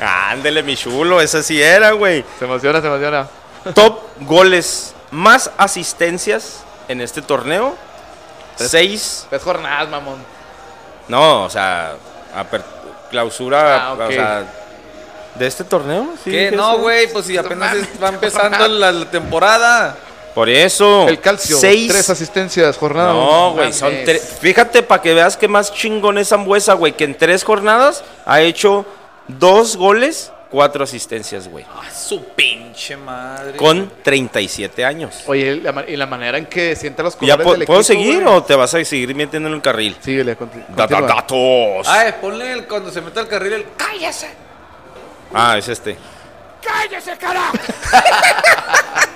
Ándele, mi chulo, ese sí era, güey. Se emociona, se emociona. Top goles, más asistencias en este torneo. Seis. Tres jornadas, mamón. No, o sea, aper- clausura, Ah, ok. o sea, de este torneo. Sí, ¿Qué? No, güey, pues si apenas va empezando la, la temporada. Por eso. El calcio, Seis. tres asistencias, jornada. No, güey, son tres. Fíjate para que veas que más chingón es Zambuesa, güey, que en tres jornadas ha hecho dos goles, cuatro asistencias, güey. Ah, su pinche madre. Con 37 años. Oye, la y la manera en que sienta los ¿Ya colores po- del puedo equipo, seguir güey. o te vas a seguir metiendo en el carril? Síguele, conti- Da- da- continúa. datos. Ay, ponle el, cuando se meta al carril el cállese. Ah, es este.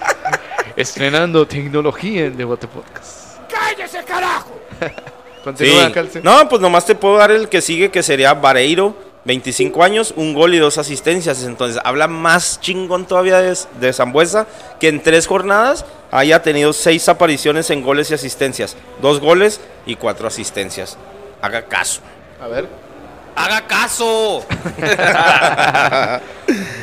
Estrenando tecnología en Debate Podcast. ¡Cállese, carajo! Continúa, Sí. Calce. No, pues nomás te puedo dar el que sigue, que sería Vareiro, 25 años, un gol y dos asistencias. Entonces, habla más chingón todavía de, de Zambuesa, que en tres jornadas haya tenido seis apariciones en goles y asistencias. Dos goles y cuatro asistencias. Haga caso. A ver. ¡Haga caso!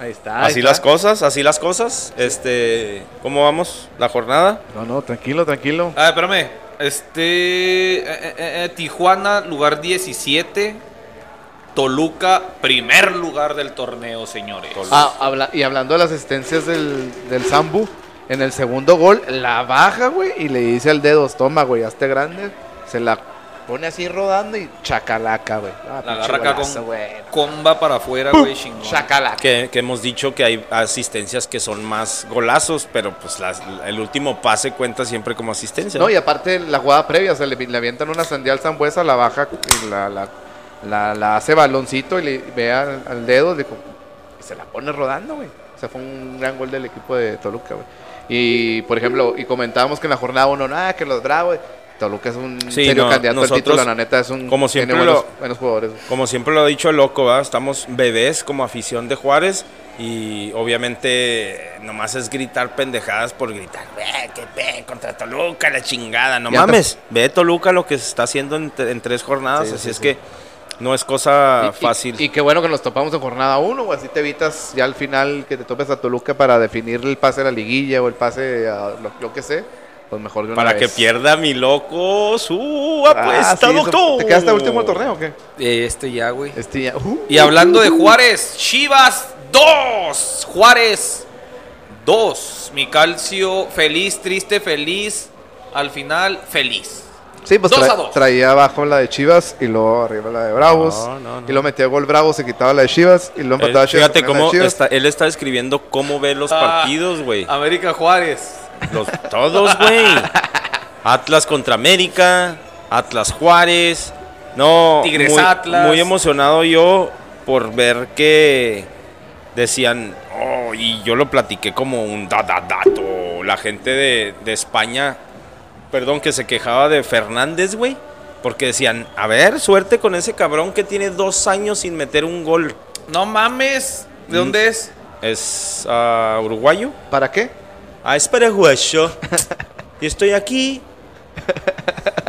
Ahí está. ahí así está. las cosas, así las cosas. Este, ¿cómo vamos? La jornada. No, no, tranquilo, tranquilo. A ver, espérame. Este. eh, eh, eh, Tijuana, lugar 17. Toluca, primer lugar del torneo, señores. Ah, habla- y hablando de las asistencias del, del Zambu, en el segundo gol la baja, güey, y le dice al dedo, toma, güey, hazte grande. Se la pone así rodando y chacalaca, güey. Ah, La agarra acá con güey. comba para afuera, güey, chingón. Chacalaca. Que, que hemos dicho que hay asistencias que son más golazos, pero pues las- el último pase cuenta siempre como asistencia. No, y aparte la jugada previa, o sea, le, le avientan una sandía al Zambuesa, la baja, y la, la, la, la hace baloncito y le ve al, al dedo le, y se la pone rodando, güey. O sea, fue un gran gol del equipo de Toluca, güey. Y, por ejemplo, y comentábamos que en la jornada uno, nada, que los bravos, Toluca es un Sí, serio no, candidato al nosotros, título, la neta, es un, como siempre tiene buenos, lo- buenos jugadores. güey. Como siempre lo ha dicho el loco, ¿verdad? estamos bebés como afición de Juárez y obviamente nomás es gritar pendejadas por gritar, ve, que ve, contra Toluca, la chingada, no Ya te- mames, ve Toluca lo que se está haciendo en, tre- en tres jornadas, Sí, así sí, es que no es cosa Y- fácil. Y, qué bueno que nos topamos en jornada 1, o así te evitas ya al final que te topes a Toluca para definir el pase a la liguilla o el pase a lo, lo que sea. Pues mejor de una Para que pierda mi loco su Ah, apuesta, sí, eso- doctor. ¿Te quedaste último el torneo o qué? Este ya, güey. Este ya. uh. Y hablando de Juárez, Chivas 2, Juárez 2. Mi calcio feliz, triste, feliz. Al final, feliz. Sí, pues Dos tra- a dos. traía abajo la de Chivas y luego arriba la de Bravos. No, no, no. Y luego metía gol Bravos, se quitaba la de Chivas y Eh, empataba Chivas. fíjate cómo Chivas. está, él está escribiendo cómo ve los Ah. partidos, güey. América Juárez. Los, todos, güey. Atlas contra América. Atlas Juárez. No, Tigres muy, Atlas. muy emocionado yo por ver que decían, oh, y yo lo platiqué como un da, da- dato. La gente de, de España, perdón, que se quejaba de Fernández, güey. Porque decían, a ver, suerte con ese cabrón que tiene dos años sin meter un gol. No mames. ¿De Mm. dónde es? Es ah, uruguayo. ¿Para qué? Ah, es paraguayo. y estoy aquí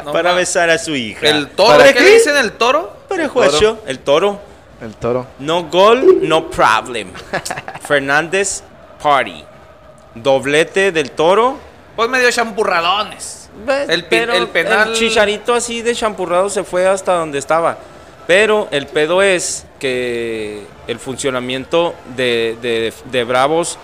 No para ma- besar a su hija. ¿El toro? ¿Para ¿Qué qué? le dicen el toro? paraguayo, el toro. El toro. No gol, no problem. Fernández, party. Doblete del toro. Pues medio champurradones. El pi- Pero el penal- el chicharito así de champurrado se fue hasta donde estaba. Pero el pedo es que el funcionamiento de, de- de Bravos,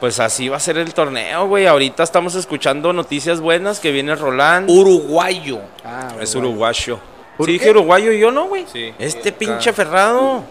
pues así va a ser el torneo, güey. Ahorita estamos escuchando noticias buenas que viene Roland. Uruguayo. Ah, Es uruguayo. ¿Por Sí, qué? dije uruguayo y yo no, güey. Sí. Este pinche Ferrado.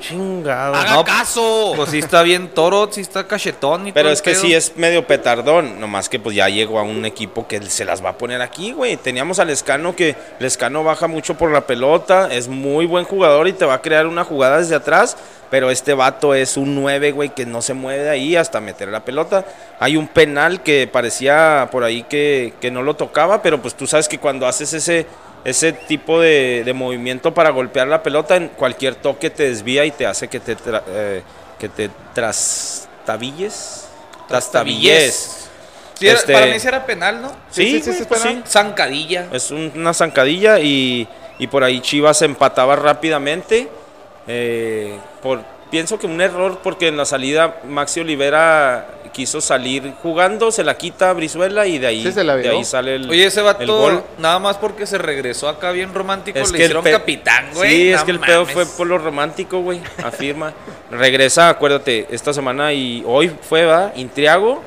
Chingado. ¡Haga caso! Pues sí está bien toro, sí está cachetón y Pero todo es que pedo. sí es medio petardón, nomás que pues ya llegó a un equipo que se las va a poner aquí, güey. Teníamos al Escano que el Escano baja mucho por la pelota, es muy buen jugador y te va a crear una jugada desde atrás, pero este vato es un 9, güey, que no se mueve de ahí hasta meter la pelota. Hay un penal que parecía por ahí que, que no lo tocaba, pero pues tú sabes que cuando haces ese, ese tipo de, de movimiento para golpear la pelota, en cualquier toque te desvía y te hace que te, tra- eh, que te trastabilles. Trastabilles. Sí, Este- Para mí sí era penal, ¿no? Sí, sí, sí, güey, sí, es pues penal. sí. Zancadilla. Es un- una zancadilla y, y por ahí Chivas empataba rápidamente. Eh, por, pienso que un error porque en la salida Maxi Olivera quiso salir jugando, se la quita a Brizuela y de ahí, Sí, se la de ahí sale el, Oye, ese vato, gol. nada más porque se regresó acá bien romántico, Es le que hicieron capitán, güey. Sí, No es que el pedo mames. fue por lo romántico, güey. Afirma. Regresa, acuérdate, esta semana y hoy fue, va, Intriago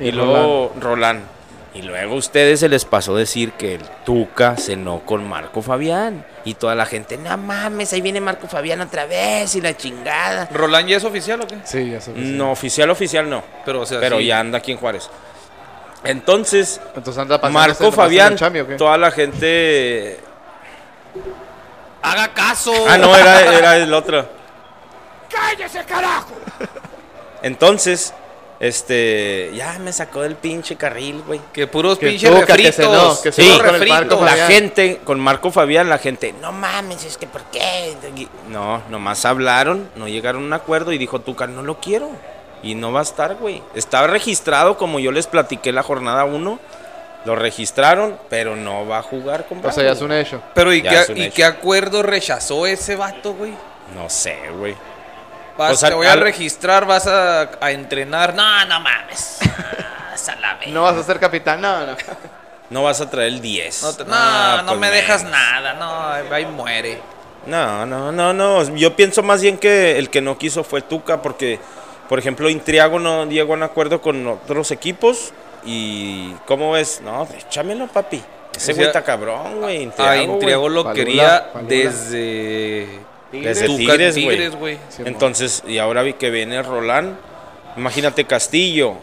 y, Y luego Roland. Y luego a ustedes se les pasó decir que el Tuca cenó con Marco Fabián. Y toda la gente, no mames, ahí viene Marco Fabián otra vez y la chingada. ¿Roland ya es oficial o qué? Sí, ya sabes. No, oficial, oficial no. Pero, o sea, Pero sí. ya anda aquí en Juárez. Entonces, Entonces anda pasando Marco Fabián, el chami, ¿o qué? toda la gente... ¡Haga caso! Ah, no, era, era el otro. Entonces, este, ya me sacó del pinche carril, güey. Que puros Que pinches Tuca, que refritos. que Sí. puros con el Marco refritos. La Fabián. gente, con Marco Fabián, la gente, no mames, es que ¿por qué? No, nomás hablaron, no llegaron a un acuerdo y dijo Tuca, no lo quiero. Y no va a estar, güey. Estaba registrado como yo les platiqué la jornada 1. Lo registraron, pero no va a jugar con O sea, ya es un hecho. Pero ¿y, qué, ¿y hecho. qué acuerdo rechazó ese vato, güey? No sé, güey. Vas, O sea, te voy a al- registrar, vas a, a entrenar. No, no mames. Ah. No vas a ser capitán, no, no. No vas a traer el 10. No, te- no, Ah, no pues me dejas nada. No, ahí muere. No, no, no, no. Yo pienso más bien que el que no quiso fue Tuca, porque, por ejemplo, Intriago no llegó a un acuerdo con otros equipos. Y, ¿cómo ves? No, échamelo, papi. Ese O güey sea, está cabrón, güey. A Intriago, güey. Intriago lo Palula, quería Palula. desde. Desde Tuca Tigres, güey. Tigres, güey. Sí, Entonces, y ahora vi que viene Roland. Imagínate Castillo.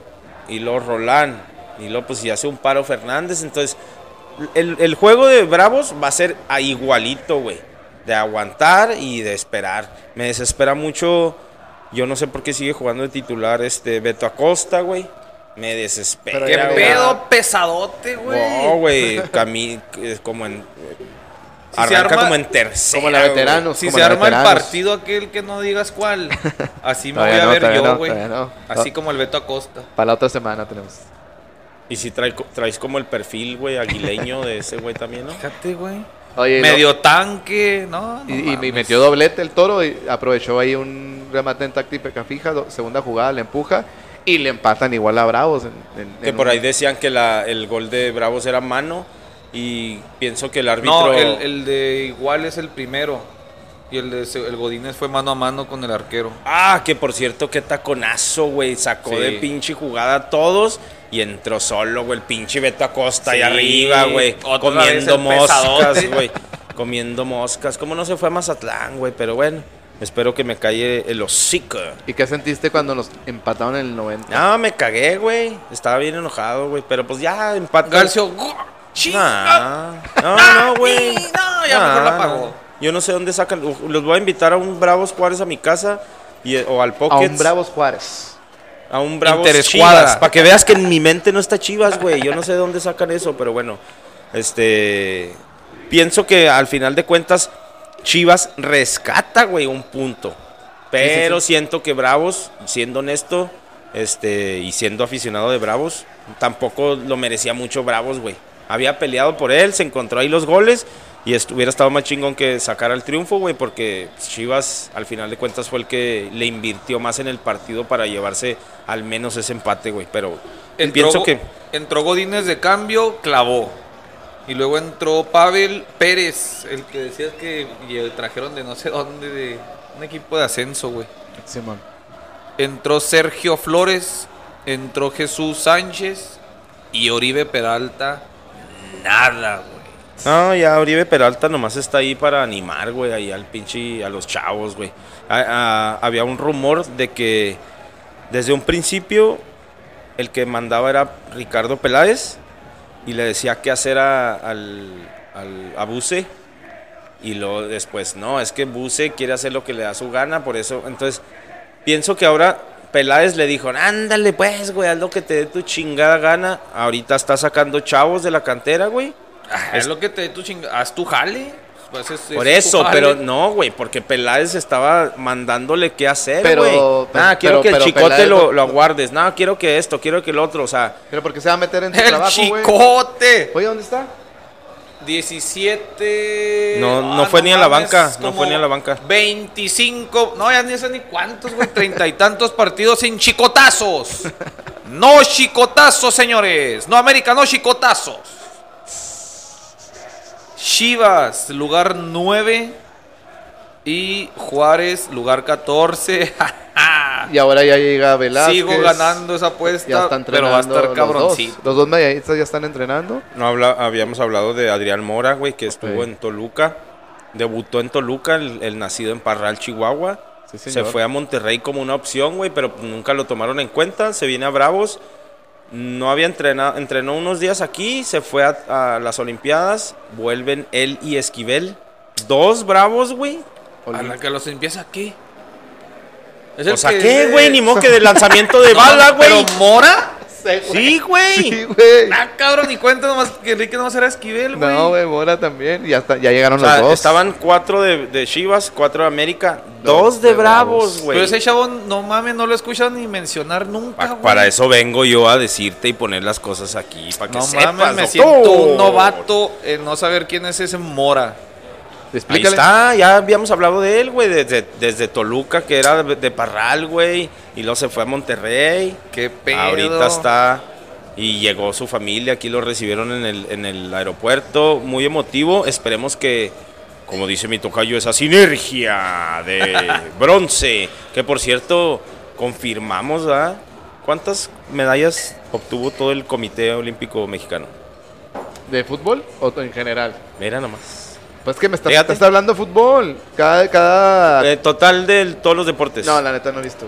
Y luego Roland. Y luego, pues, si hace un paro Fernández. Entonces, el, el juego de Bravos va a ser a igualito, güey. De aguantar y de esperar. Me desespera mucho. Yo no sé por qué sigue jugando de titular este Beto Acosta, güey. Me desespera. Pero ¿Qué pedo pesadote, güey? No, güey. cami- eh, como en. Si arranca arma- como en tercera. Como la güey. veteranos. Si como se arma el veteranos. partido aquel que no digas cuál, así me voy a no, ver yo, güey. no. Así como el Beto Acosta. Para la otra semana tenemos. Y si trae, traes como el perfil, güey, aguileño de ese güey también, ¿no? Fíjate, güey. Oye, no, Medio tanque, ¿no? y, no y- metió doblete el toro y aprovechó ahí un remate en táctica fija, do- segunda jugada, le empuja y le empatan igual a Bravos. en- en- Que en por un- ahí decían que la, el gol de Bravos era mano y pienso que el árbitro... No, el, el de igual es el primero. Y el de el Godínez fue mano a mano con el arquero. Ah, que por cierto, qué taconazo, güey. Sacó Sí. de pinche jugada a todos y entró solo, güey. El pinche Beto Acosta ahí Sí, arriba, güey. Comiendo moscas, güey. Comiendo moscas. ¿Cómo no se fue a Mazatlán, güey? Pero bueno, espero que me calle el hocico. ¿Y qué sentiste cuando nos empataron en el 90? No, me cagué, güey. Estaba bien enojado, güey. Pero pues ya empate. Garcio. ¡Chinga! Nah, no, no, güey. No, ya mejor la pagó. Yo no sé dónde sacan. Los voy a invitar a un Bravos Juárez a mi casa y, o al A Pocket. un Bravos Juárez. A un Bravos. Chivas. Para que veas que en mi mente no está Chivas, güey. Yo no sé de dónde sacan eso, pero bueno. Este. Pienso que al final de cuentas, Chivas rescata, güey, un punto. Pero siento que Bravos, siendo honesto, este, y siendo aficionado de Bravos, tampoco lo merecía mucho Bravos, güey. Había peleado por él, se encontró ahí los goles. Y hubiera estado más chingón que sacara el triunfo, güey, porque Chivas al final de cuentas fue el que le invirtió más en el partido para llevarse al menos ese empate, güey. Pero Entró, pienso que entró Godínez de cambio, clavó. Y luego entró Pavel Pérez, el que decías que trajeron de no sé dónde, de un equipo de ascenso, güey. Simón. Entró Sergio Flores, entró Jesús Sánchez y Oribe Peralta, nada, güey. No, ya Oribe Peralta nomás está ahí para animar, güey, ahí al pinche, a los chavos, güey. Había un rumor de que desde un principio el que mandaba era Ricardo Peláez y le decía qué hacer a, al, al- a Buse. Y luego después, no, es que Buse quiere hacer lo que le da su gana, por eso. Entonces, pienso que ahora Peláez le dijo, ándale pues, güey, haz lo que te dé tu chingada gana. Ahorita está sacando chavos de la cantera, güey. Ah, es lo que te dé tu chinga. Haz tu jale. Pues es- Por es eso, pero no, güey, porque Peláez estaba mandándole qué hacer, Pero, güey. Nada, quiero pero- que el pero chicote Peláez lo, no- lo aguardes. Nada, quiero que esto, quiero que el otro, o sea. Pero porque se va a meter en tu El trabajo, güey. chicote. Oye, ¿dónde está? 17. No, no Ah, fue ni a la banca, no fue ni a la banca. 25. No, ya ni sé ni cuántos, güey. Treinta y tantos partidos sin chicotazos. No chicotazos, señores. No, América, no chicotazos. Chivas, lugar 9. Y Juárez, lugar 14. Y ahora ya llega Velázquez. Sigo ganando esa apuesta, Ya están pero va a entrenando estar los dos. cabroncito. Los dos medianistas ya están entrenando. No habla, habíamos hablado de Adrián Mora, güey, que estuvo en Toluca. Debutó en Toluca, el, el nacido en Parral, Chihuahua. Sí, Se fue a Monterrey como una opción, güey, pero nunca lo tomaron en cuenta. Se viene a Bravos. No había entrenado, entrenó unos días aquí, se fue a, a las Olimpiadas. Vuelven él y Esquivel. Dos Bravos, güey. A la que los empieza aquí. Es O el sea, que ¿qué, güey? Ni modo que de lanzamiento de No, bala, güey. Pero Mora. Sí, güey. Sí, güey. Ah, cabrón, ni cuenta nomás que Enrique nomás era Esquivel, güey. No, güey, Mora también. Ya, está, ya llegaron O sea, los dos. estaban cuatro de, de Chivas, cuatro de América, Dos dos de de Bravos, güey. Pero ese chavo, no mames, no lo he escuchado ni mencionar nunca, Pa- para eso vengo yo a decirte y poner las cosas aquí, para que No sepas, mames, me doctor. siento un novato en no saber quién es ese Mora. Ahí Explícale. está, ya habíamos hablado de él, güey, desde, desde Toluca, que era de, de Parral, güey, y luego se fue a Monterrey. Qué pedo. Ahorita está y llegó su familia, aquí lo recibieron en el, en el aeropuerto, muy emotivo. Esperemos que, como dice mi tocayo, esa sinergia de bronce, que por cierto, confirmamos. ¿Cuántas medallas obtuvo todo el Comité Olímpico Mexicano? ¿De fútbol o en general? Mira nomás. Pues que me estás, Fíjate. estás hablando de fútbol. Cada. cada... Eh, total de todos los deportes. no, la neta no he visto.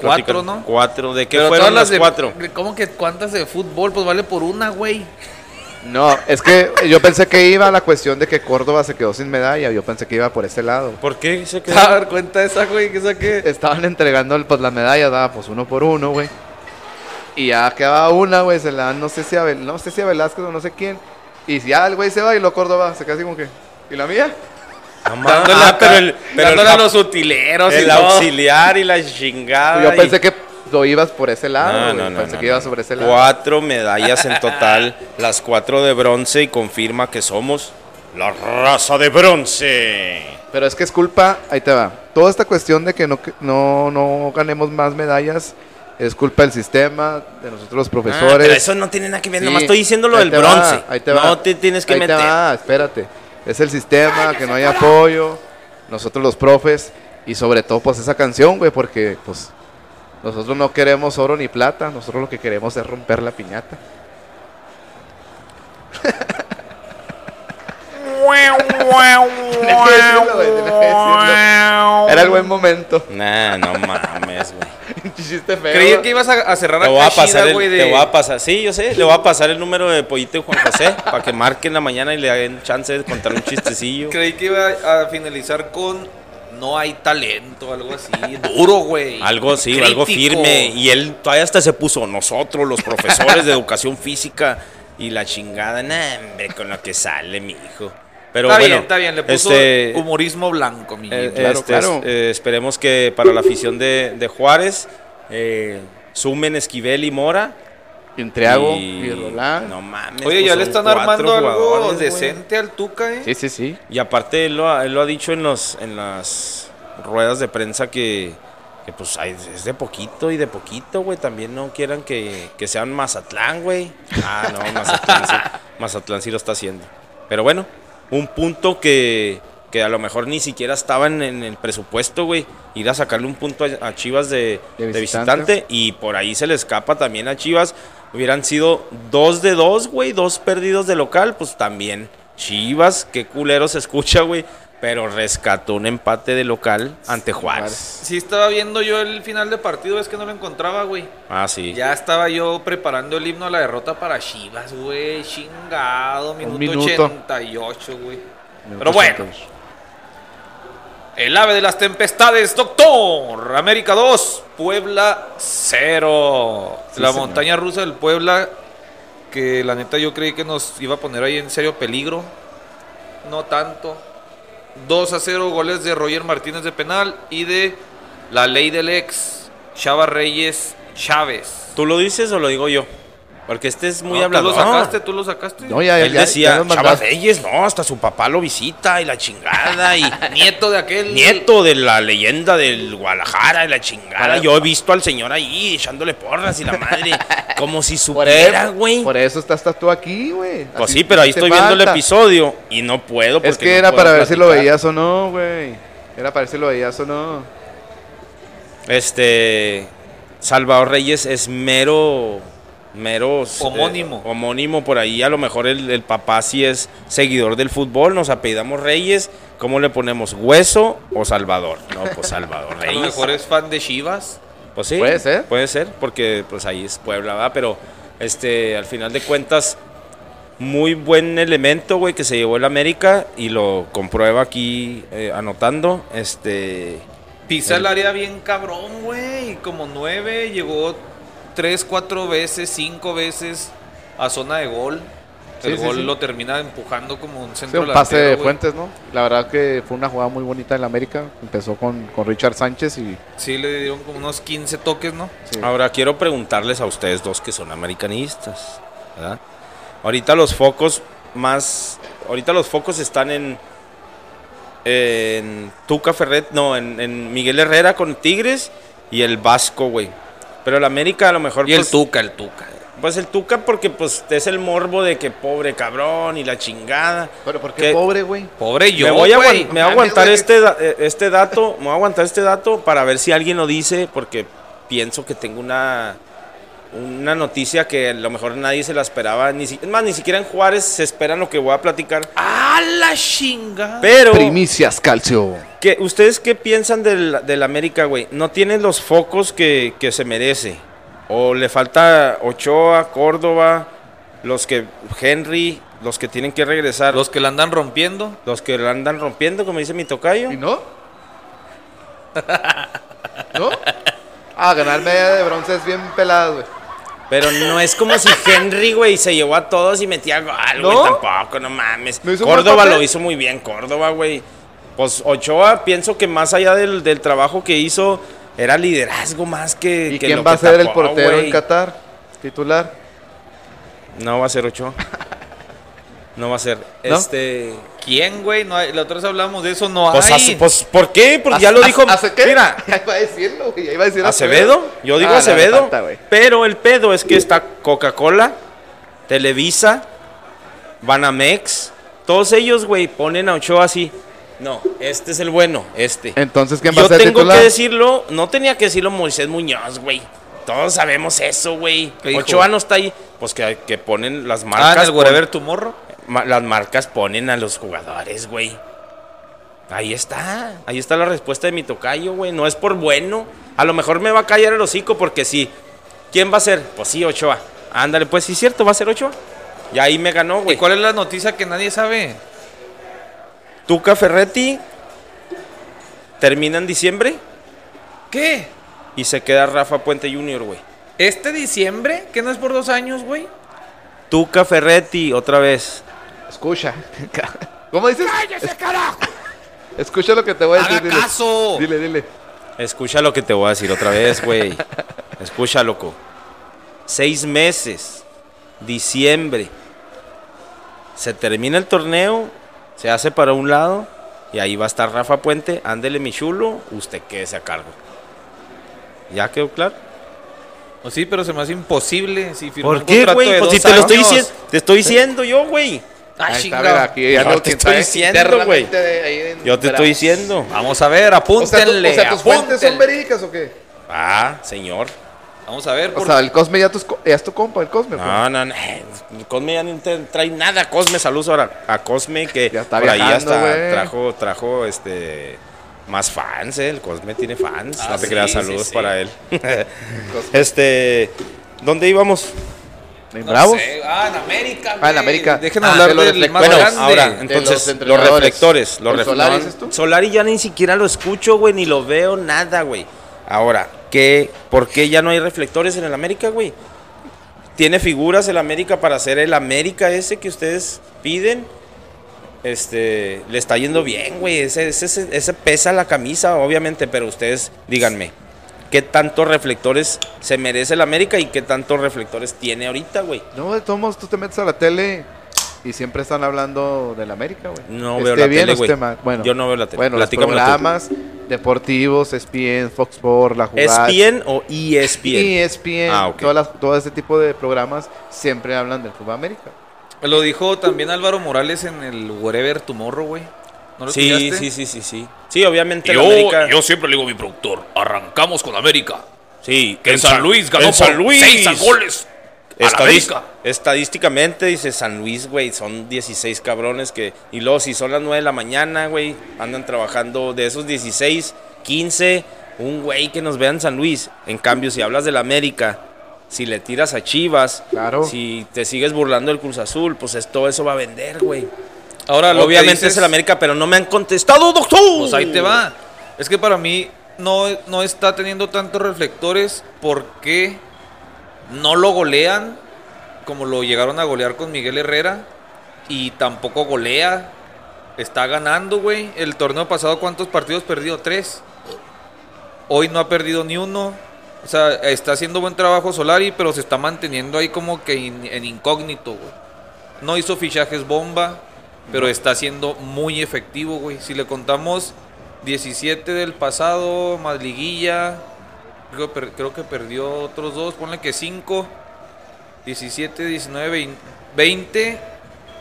Cuatro, ¿no? Cuatro. ¿De qué Pero fueron todas las de- cuatro? ¿Cómo que cuántas de fútbol? Pues vale por una, güey. No, es que yo pensé que iba a la cuestión de que Córdoba se quedó sin medalla. Yo pensé que iba por ese lado. ¿Por qué se quedó? A ver, cuenta esa, güey, que saqué. Estaban entregando pues, las medallas, daba pues uno por uno, güey. Y ya quedaba una, güey, se la dan, no sé si a, Vel- no sé si a Velázquez o no sé quién. Y si ya el güey se va y lo Córdoba se queda así como que. ¿Y la mía? No mames. Ah, pero el, pero el a los utileros y el todo. auxiliar y la chingada. yo y- pensé que lo ibas por ese lado, No, güey. no, no, pensé no, que no. ibas sobre ese lado. Cuatro medallas en total, las cuatro de bronce y confirma que somos la raza de bronce. Pero es que es culpa, ahí te va. Toda esta cuestión de que no, que- no, no ganemos más medallas es culpa del sistema, de nosotros los Ah, profesores. pero eso no tiene nada que ver, Sí, nomás estoy diciendo lo del va, bronce. ahí te no va. te tienes que Ahí meter. Te va, espérate. Es el sistema, que no hay apoyo, nosotros los profes y sobre todo pues esa canción, güey, porque pues nosotros no queremos oro ni plata, nosotros lo que queremos es romper la piñata. decirlo, güey, tenés que decirlo. Era el buen momento. Nah, no mames, güey. Chiste feo. Creí que ibas a, a cerrar Te a voy a pasar güey, te de... voy a pasar, sí, yo sé, le voy a pasar el número de Pollito y Juan José para que marquen la mañana y le den chance de contar un chistecillo. Creí que iba a finalizar con no hay talento, algo así. Duro, güey. Algo sí, algo firme. Y él todavía hasta se puso nosotros, los profesores de educación física y la chingada, nah, hombre, con lo que sale, mi hijo. Pero está bueno, bien, está bien. Le puso este, humorismo blanco, mi eh, claro, este, claro. eh, esperemos que para la afición de, de Juárez eh, sumen Esquivel y Mora. Intriago y, Roland. No mames. Oye, pues ya le son están armando algo decente al Tuca, ¿eh? Sí, sí, sí. Y aparte él lo ha, él lo ha dicho en los en las ruedas de prensa que, que, pues hay- es de poquito y de poquito, güey. También no quieran que, que sean Mazatlán, güey. Ah, no, Mazatlán sí, Mazatlán sí lo está haciendo. Pero bueno, un punto que, que a lo mejor ni siquiera estaba en, el presupuesto, güey. Ir a sacarle un punto a, Chivas de, De de visitante. visitante y por ahí se le escapa también a Chivas. Hubieran sido dos de dos, güey, dos perdidos de local, pues también. Chivas, qué culero se escucha, güey, pero rescató un empate de local ante Juárez. Sí estaba viendo yo el final de partido, es que no lo encontraba, güey. Ah, sí. Ya estaba yo preparando el himno a la derrota para Chivas, güey. Chingado, minuto, minuto. 88, güey. Pero bueno, el ave de las tempestades, doctor. América 2, Puebla 0. Sí, la señor. montaña rusa del Puebla, que la neta yo creí que nos iba a poner ahí en serio peligro. No tanto. 2 a 0 goles de Roger Martínez de penal y de la ley del ex, Chava Reyes Chávez. ¿Tú lo dices o lo digo yo? Porque este es muy No, hablado. ¿Tú lo sacaste? ¿Tú lo sacaste? No, ya, ya, Él ya- decía, ya Chava. Reyes, no, hasta su papá lo visita y la chingada y Nieto de aquel. nieto de la leyenda del Guadalajara y la chingada. Para- Yo he visto al señor ahí echándole porras y la madre, como si supiera, güey. por eso estás estás tú aquí, güey. Pues sí, pero ahí estoy viendo el episodio y no puedo. Es porque que no era puedo para ver si lo veías o no, güey. Era para ver si lo veías o no. Este. Salvador Reyes es mero. Mero. eh, Homónimo. homónimo por ahí. A lo mejor el, el papá sí es seguidor del fútbol. Nos apellidamos Reyes. ¿Cómo le ponemos? ¿Hueso o Salvador? No, pues Salvador A lo Reyes. mejor es fan de Chivas. Pues sí. Puede ser. Puede ser, porque pues ahí es Puebla, ¿verdad? Pero este, al final de cuentas, muy buen elemento, güey, que se llevó el América y lo comprueba aquí eh, anotando. Este. Pisa El- el área bien cabrón, güey. Como nueve, llegó tres, cuatro veces, cinco veces a zona de gol. Sí, el sí, gol sí. lo termina empujando como un Sí, centro un pase de. Fuentes, ¿no? La verdad que fue una jugada muy bonita en la América. Empezó con, con Richard Sánchez y Sí, le dieron como unos 15 toques, ¿no? sí. Ahora quiero preguntarles a ustedes dos que son americanistas, ¿verdad? Ahorita los focos más, ahorita los focos están en, en Tuca Ferret, no, en, en Miguel Herrera con Tigres y el Vasco, güey. Pero el América a lo mejor Y el pues, Tuca, el Tuca. pues el Tuca porque pues es el morbo de que pobre cabrón y la chingada. Pero ¿por qué pobre, güey? Pobre yo, me voy a, me aguantar este, da- eh, este dato, me voy a aguantar este dato para ver si alguien lo dice, porque pienso que tengo una, una noticia que a lo mejor nadie se la esperaba, ni si- es más, ni siquiera en Juárez se esperan lo que voy a platicar. ¡Ah, la chinga! Pero, Primicias Calcio. ¿qué- ¿ustedes qué piensan del, del América, güey? No tiene los focos que, que se merece. O le falta Ochoa, Córdoba, los que, Henry, los que tienen que regresar, los, que la andan rompiendo. los que la andan rompiendo, como dice mi tocayo. ¿Y no? ¿No? Ah, ganar medalla de bronce es bien pelado, güey. Pero no es como si Henry, güey, se llevó a todos y metía gol, güey, ¿No? tampoco, no mames. ¿No hizo un buen Córdoba lo hizo muy bien, Córdoba, güey. Pues Ochoa, pienso que más allá del, del trabajo que hizo, era liderazgo más que. ¿Y que quién lo va a ser el portero güey. en Qatar? Titular. No va a ser Ochoa. No va a ser. ¿No? Este. ¿Quién, güey? No hay- la otra vez hablamos de eso, no Pues, hay. hace- pues, ¿por qué? Porque ya lo dijo. ¿Hace qué? Mira, Ya iba a decirlo, güey. Ya iba a decir Acevedo, yo digo Ah, Acevedo, falta, güey. pero el pedo es que está Coca-Cola, Televisa, Banamex, todos ellos, güey, ponen a Ochoa así. No, este es el bueno, este. Entonces, ¿quién va Yo a ser tengo titular? que decirlo, no tenía que decirlo Moisés Muñoz, güey. Todos sabemos eso, güey. Ochoa no está ahí. Pues que, que ponen las Ah, en marcas. el pon- Wherever Tomorrow. Ma- las marcas ponen a los jugadores, güey. Ahí está. Ahí está la respuesta de mi tocayo, güey. No es por bueno. A lo mejor me va a callar el hocico porque sí. ¿Quién va a ser? Pues sí, Ochoa. Ándale, pues sí, cierto, va a ser Ochoa. Y ahí me ganó, ¿Y güey. cuál es la noticia que nadie sabe? Tuca Ferretti termina en diciembre ¿Qué? y se queda Rafa Puente Jr., güey. ¿Este diciembre? ¿Que no es por dos años, güey? Tuca Ferretti, otra vez. Escucha. ¿Cómo dices? ¡Cállese, carajo! Escucha lo que te voy a decir. ¡Haga dile. caso! Dile, dile. Escucha lo que te voy a decir otra vez, güey. Escucha, loco. Seis meses. Diciembre. Se termina el torneo. Se hace para un lado. Y ahí va a estar Rafa Puente. Ándele, mi chulo. Usted quédese a cargo. ¿Ya quedó claro? Pues sí, pero se me hace imposible si firmó ¿Por un qué, contrato güey? de Pues si dos te lo estoy años. diciendo. Te estoy diciendo yo, güey. Ah, Ahí está, chingado. mira, aquí ya no, te estoy diciendo, en Yo te estoy diciendo. Vamos a ver, O sea, tu- apúntenle. o sea, tus fuentes son verídicas o qué? Ah, señor. Vamos a ver. O por- sea, el Cosme ya, tus co- ya es tu compa, el Cosme. pues. No, no, no. Cosme ya no te trae nada. Cosme, saludos ahora a Cosme que Ya está por ahí hasta güey. trajo, trajo este más fans, ¿eh? El Cosme tiene fans. Ah, no te sí, creas, saludos sí. para él. Este, ¿dónde íbamos? ¿En no Bravos? sé. Ah, en América. Ah, en. América. Dejen Ah, hablar de los del más bueno, grande. ahora, los entonces, los, entrenadores. reflectores. Los ¿Con refle- Solari tú? Solari ya ni siquiera lo escucho, güey, ni lo veo, nada, güey. Ahora, ¿qué, ¿por qué ya no hay reflectores en el América, güey? Tiene figuras el América para hacer el América ese que ustedes piden. Este, le está yendo bien, güey. Ese, ese, ese- ese pesa la camisa, obviamente, pero ustedes díganme, ¿qué tantos reflectores se merece el América y qué tantos reflectores tiene ahorita, güey? No, de todos modos, tú te metes a la tele y siempre están hablando del América, güey. No Esté veo la bien tele. Bueno, Yo no veo la tele. Bueno, los programas deportivos, ESPN, Fox Sports, La Jugada. ¿ESPN o ESPN? ESPN, Ah, ok. todas las- todo ese tipo de programas siempre hablan del fútbol América. Lo dijo también Álvaro Morales en el Wherever Tomorrow, güey. ¿No lo Sí, escuchaste? sí, sí, sí, sí. Sí, obviamente Yo, América. yo siempre le digo a mi productor, arrancamos con América. sí, Que en San Luis ganó en San por Luis. seis a goles. A la Estadis- América. estadísticamente dice San Luis, güey, son 16 cabrones que y luego si son las 9 de la mañana, güey, andan trabajando de esos 16, 15, un güey que nos vea en San Luis. En cambio, si hablas del América, si le tiras a Chivas, Claro. si te sigues burlando del Cruz Azul, pues es, todo eso va a vender, güey. Ahora, lo Obviamente dices- es el América, pero no me han contestado, doctor. Pues ahí te va. Es que para mí no, no está teniendo tantos reflectores porque no lo golean como lo llegaron a golear con Miguel Herrera y tampoco golea. Está ganando, güey. El torneo pasado, ¿cuántos partidos perdió? Tres. Hoy no ha perdido ni uno. O sea, está haciendo buen trabajo Solari, pero se está manteniendo ahí como que in- en incógnito, güey. No hizo fichajes bomba, pero está siendo muy efectivo, güey. Si le contamos 17 del pasado, más liguilla, creo, per- creo que perdió otros dos, ponle que 5, 17, 19, 20, 20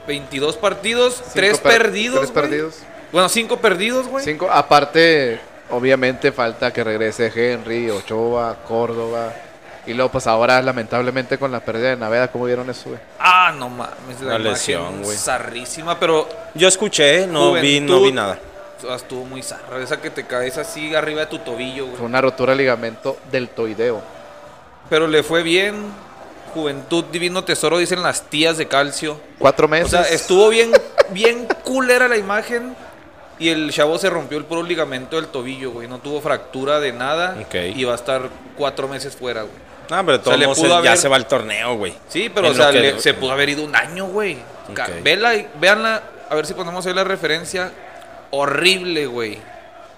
22 partidos, Cinco 3 per- perdidos. Tres güey. perdidos. Bueno, 5 perdidos, güey. Cinco. Aparte, obviamente falta que regrese Henry, Ochoa, Córdoba. Y luego, pues ahora, lamentablemente, con la pérdida de Naveda, ¿cómo vieron eso, güey? Ah, no mames, la lesión, güey. Zarrísima, pero Yo escuché, no vi, no vi nada. ah, Estuvo muy zarra. Esa que te caes así arriba de tu tobillo, güey. Fue una rotura de ligamento deltoideo. Pero le fue bien. Juventud Divino Tesoro, dicen las tías de calcio. Cuatro O meses. sea, estuvo bien, bien culera la imagen. Y el chavo se rompió el puro ligamento del tobillo, güey. No tuvo fractura de nada. Ok. Y va a estar cuatro meses fuera, güey. No, pero le pudo ya haber- se va el torneo, güey. Sí, pero o sea, lo que- le- se pudo haber ido un año, güey. Ca- Ok. Vela y- véanla, a ver si ponemos ahí la referencia. Horrible, güey.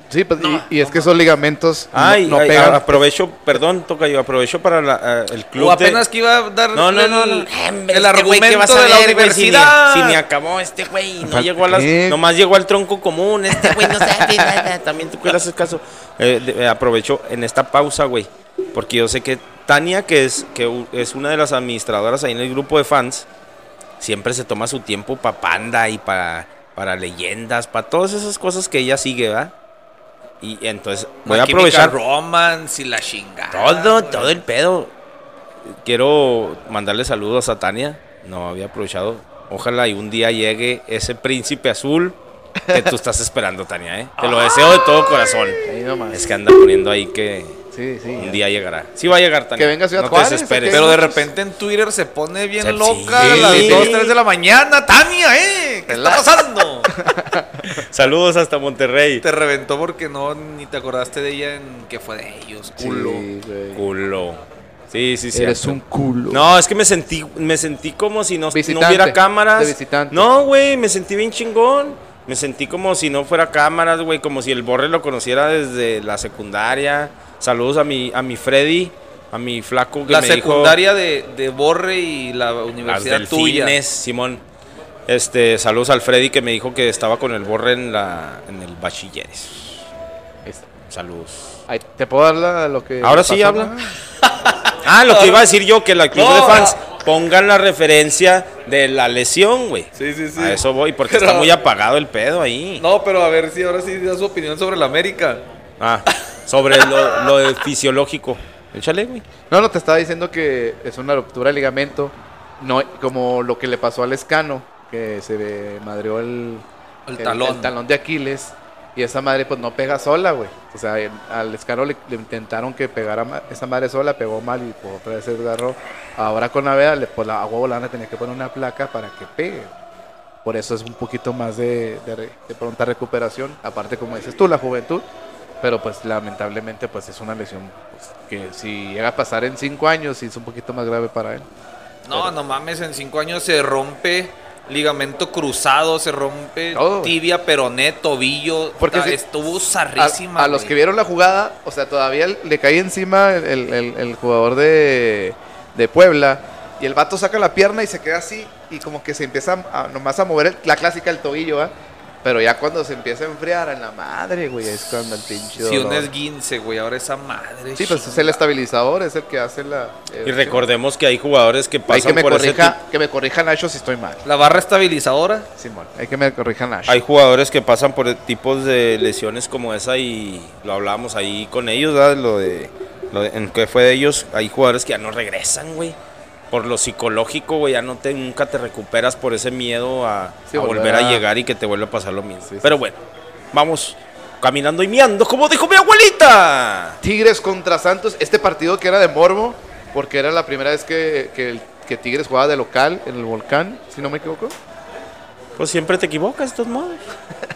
Sí, pues, No, y, y es que esos ligamentos no- Ay, no, ay, pegan. aprovecho, perdón, toca yo, aprovecho para la, eh, el club O de- apenas que iba a dar No, no, no, no. el, el este güey, ¿qué argumento vas a de la ver, güey, si ni- universidad. Si ni, acabó este güey, no llegó a las, nomás llegó al tronco común, este güey no sabe nada, también tú que le haces caso. Eh, de- eh, aprovecho en esta pausa, güey, porque yo sé que Tania, que es, que es una de las administradoras ahí en el grupo de fans, siempre se toma su tiempo para Panda y para, para leyendas, para todas esas cosas que ella sigue, ¿verdad? Y entonces voy a aprovechar Romance y la chingada. todo, güey. todo el pedo. Quiero mandarle saludos a Tania. No había aprovechado. Ojalá y un día llegue ese príncipe azul que tú estás esperando, Tania, ¿eh? Te lo deseo de todo corazón. Ahí nomás. Es que anda poniendo ahí que... Sí, sí. Un día llegará. Sí va a llegar, Tania. Que venga Ciudad no Juárez, te desesperes. Pero de repente en Twitter se pone bien Se- loca sí. a las Sí. 2, 3 de la mañana. Tania, ¿eh? ¿Qué está pasando? Saludos hasta Monterrey. te reventó porque no ni te acordaste de ella en que fue de ellos, culo. Sí, güey. Culo. Sí, sí, sí. Eres un culo. No, es que me sentí, me sentí como si no, no hubiera cámaras. de visitante. No, güey, me sentí bien chingón. Me sentí como si no fuera cámaras, güey, como si el Borre lo conociera desde la secundaria. Saludos a mi, a mi Freddy, a mi flaco que La me dijo- secundaria de, de Borre y la Las universidad tuya. delfines, Simón. Este, saludos al Freddy que me dijo que estaba con el Borre en la en el bachilleres. Es- Saludos. Ay, ¿Te puedo dar la- lo que. Ahora sí habla. no? Ah, lo que iba a decir yo, que la club No, de fans pongan la referencia de la lesión, güey. Sí, sí, sí. A eso voy, porque Pero- está muy apagado el pedo ahí. No, pero a ver si ahora sí da su opinión sobre la América. Ah, sobre lo, lo de fisiológico. Échale, güey. No, no, te estaba diciendo que es una ruptura de ligamento. No, como lo que le pasó al escano, que se madreó el, El talón. el talón de Aquiles. Y esa madre, pues no pega sola, güey. O sea, el- al escano le, le intentaron que pegara ma- esa madre sola, pegó mal y pues, otra vez se agarró. Ahora con la le, pues la agua volana tenía que poner una placa para que pegue. Por eso es un poquito más de, de de pronta recuperación. Aparte, como dices tú, la juventud. Pero pues lamentablemente pues es una lesión pues, que si llega a pasar en cinco años sí es un poquito más grave para él. No, no mames, en cinco años se rompe ligamento cruzado, se rompe Todo, tibia, peroné, tobillo. Porque si- estuvo zarrísima. a los que vieron la jugada, o sea, todavía le cae encima el, el- el- el jugador de, de Puebla y el vato saca la pierna y se queda así y como que se empieza a, nomás a mover el- la clásica el tobillo, ¿ah? Pero ya cuando se empieza a enfriar en la madre, güey, es cuando el pinche Si un esguince, güey, ahora esa madre. Sí, pues es el estabilizador, es el que hace la... Y recordemos que hay jugadores que Hay pasan que me por ese corrija, tipo- que me corrija Nacho si estoy mal. La barra estabilizadora. Simón, hay que me corrija Nacho. Hay jugadores que pasan por tipos de lesiones como esa y lo hablábamos ahí con ellos, ¿verdad? Lo de, lo de- en qué fue de ellos. Hay jugadores que ya no regresan, güey. Por lo psicológico, güey, ya no te, nunca te recuperas por ese miedo a, Sí, a volver a a- llegar y que te vuelva a pasar lo mismo. Sí. Pero bueno, vamos caminando y miando, como dijo mi abuelita. Tigres contra Santos, este partido que era de morbo, porque era la primera vez que, que, Tigres jugaba de local en el volcán, si no me equivoco. Pues siempre te equivocas, de todos modos.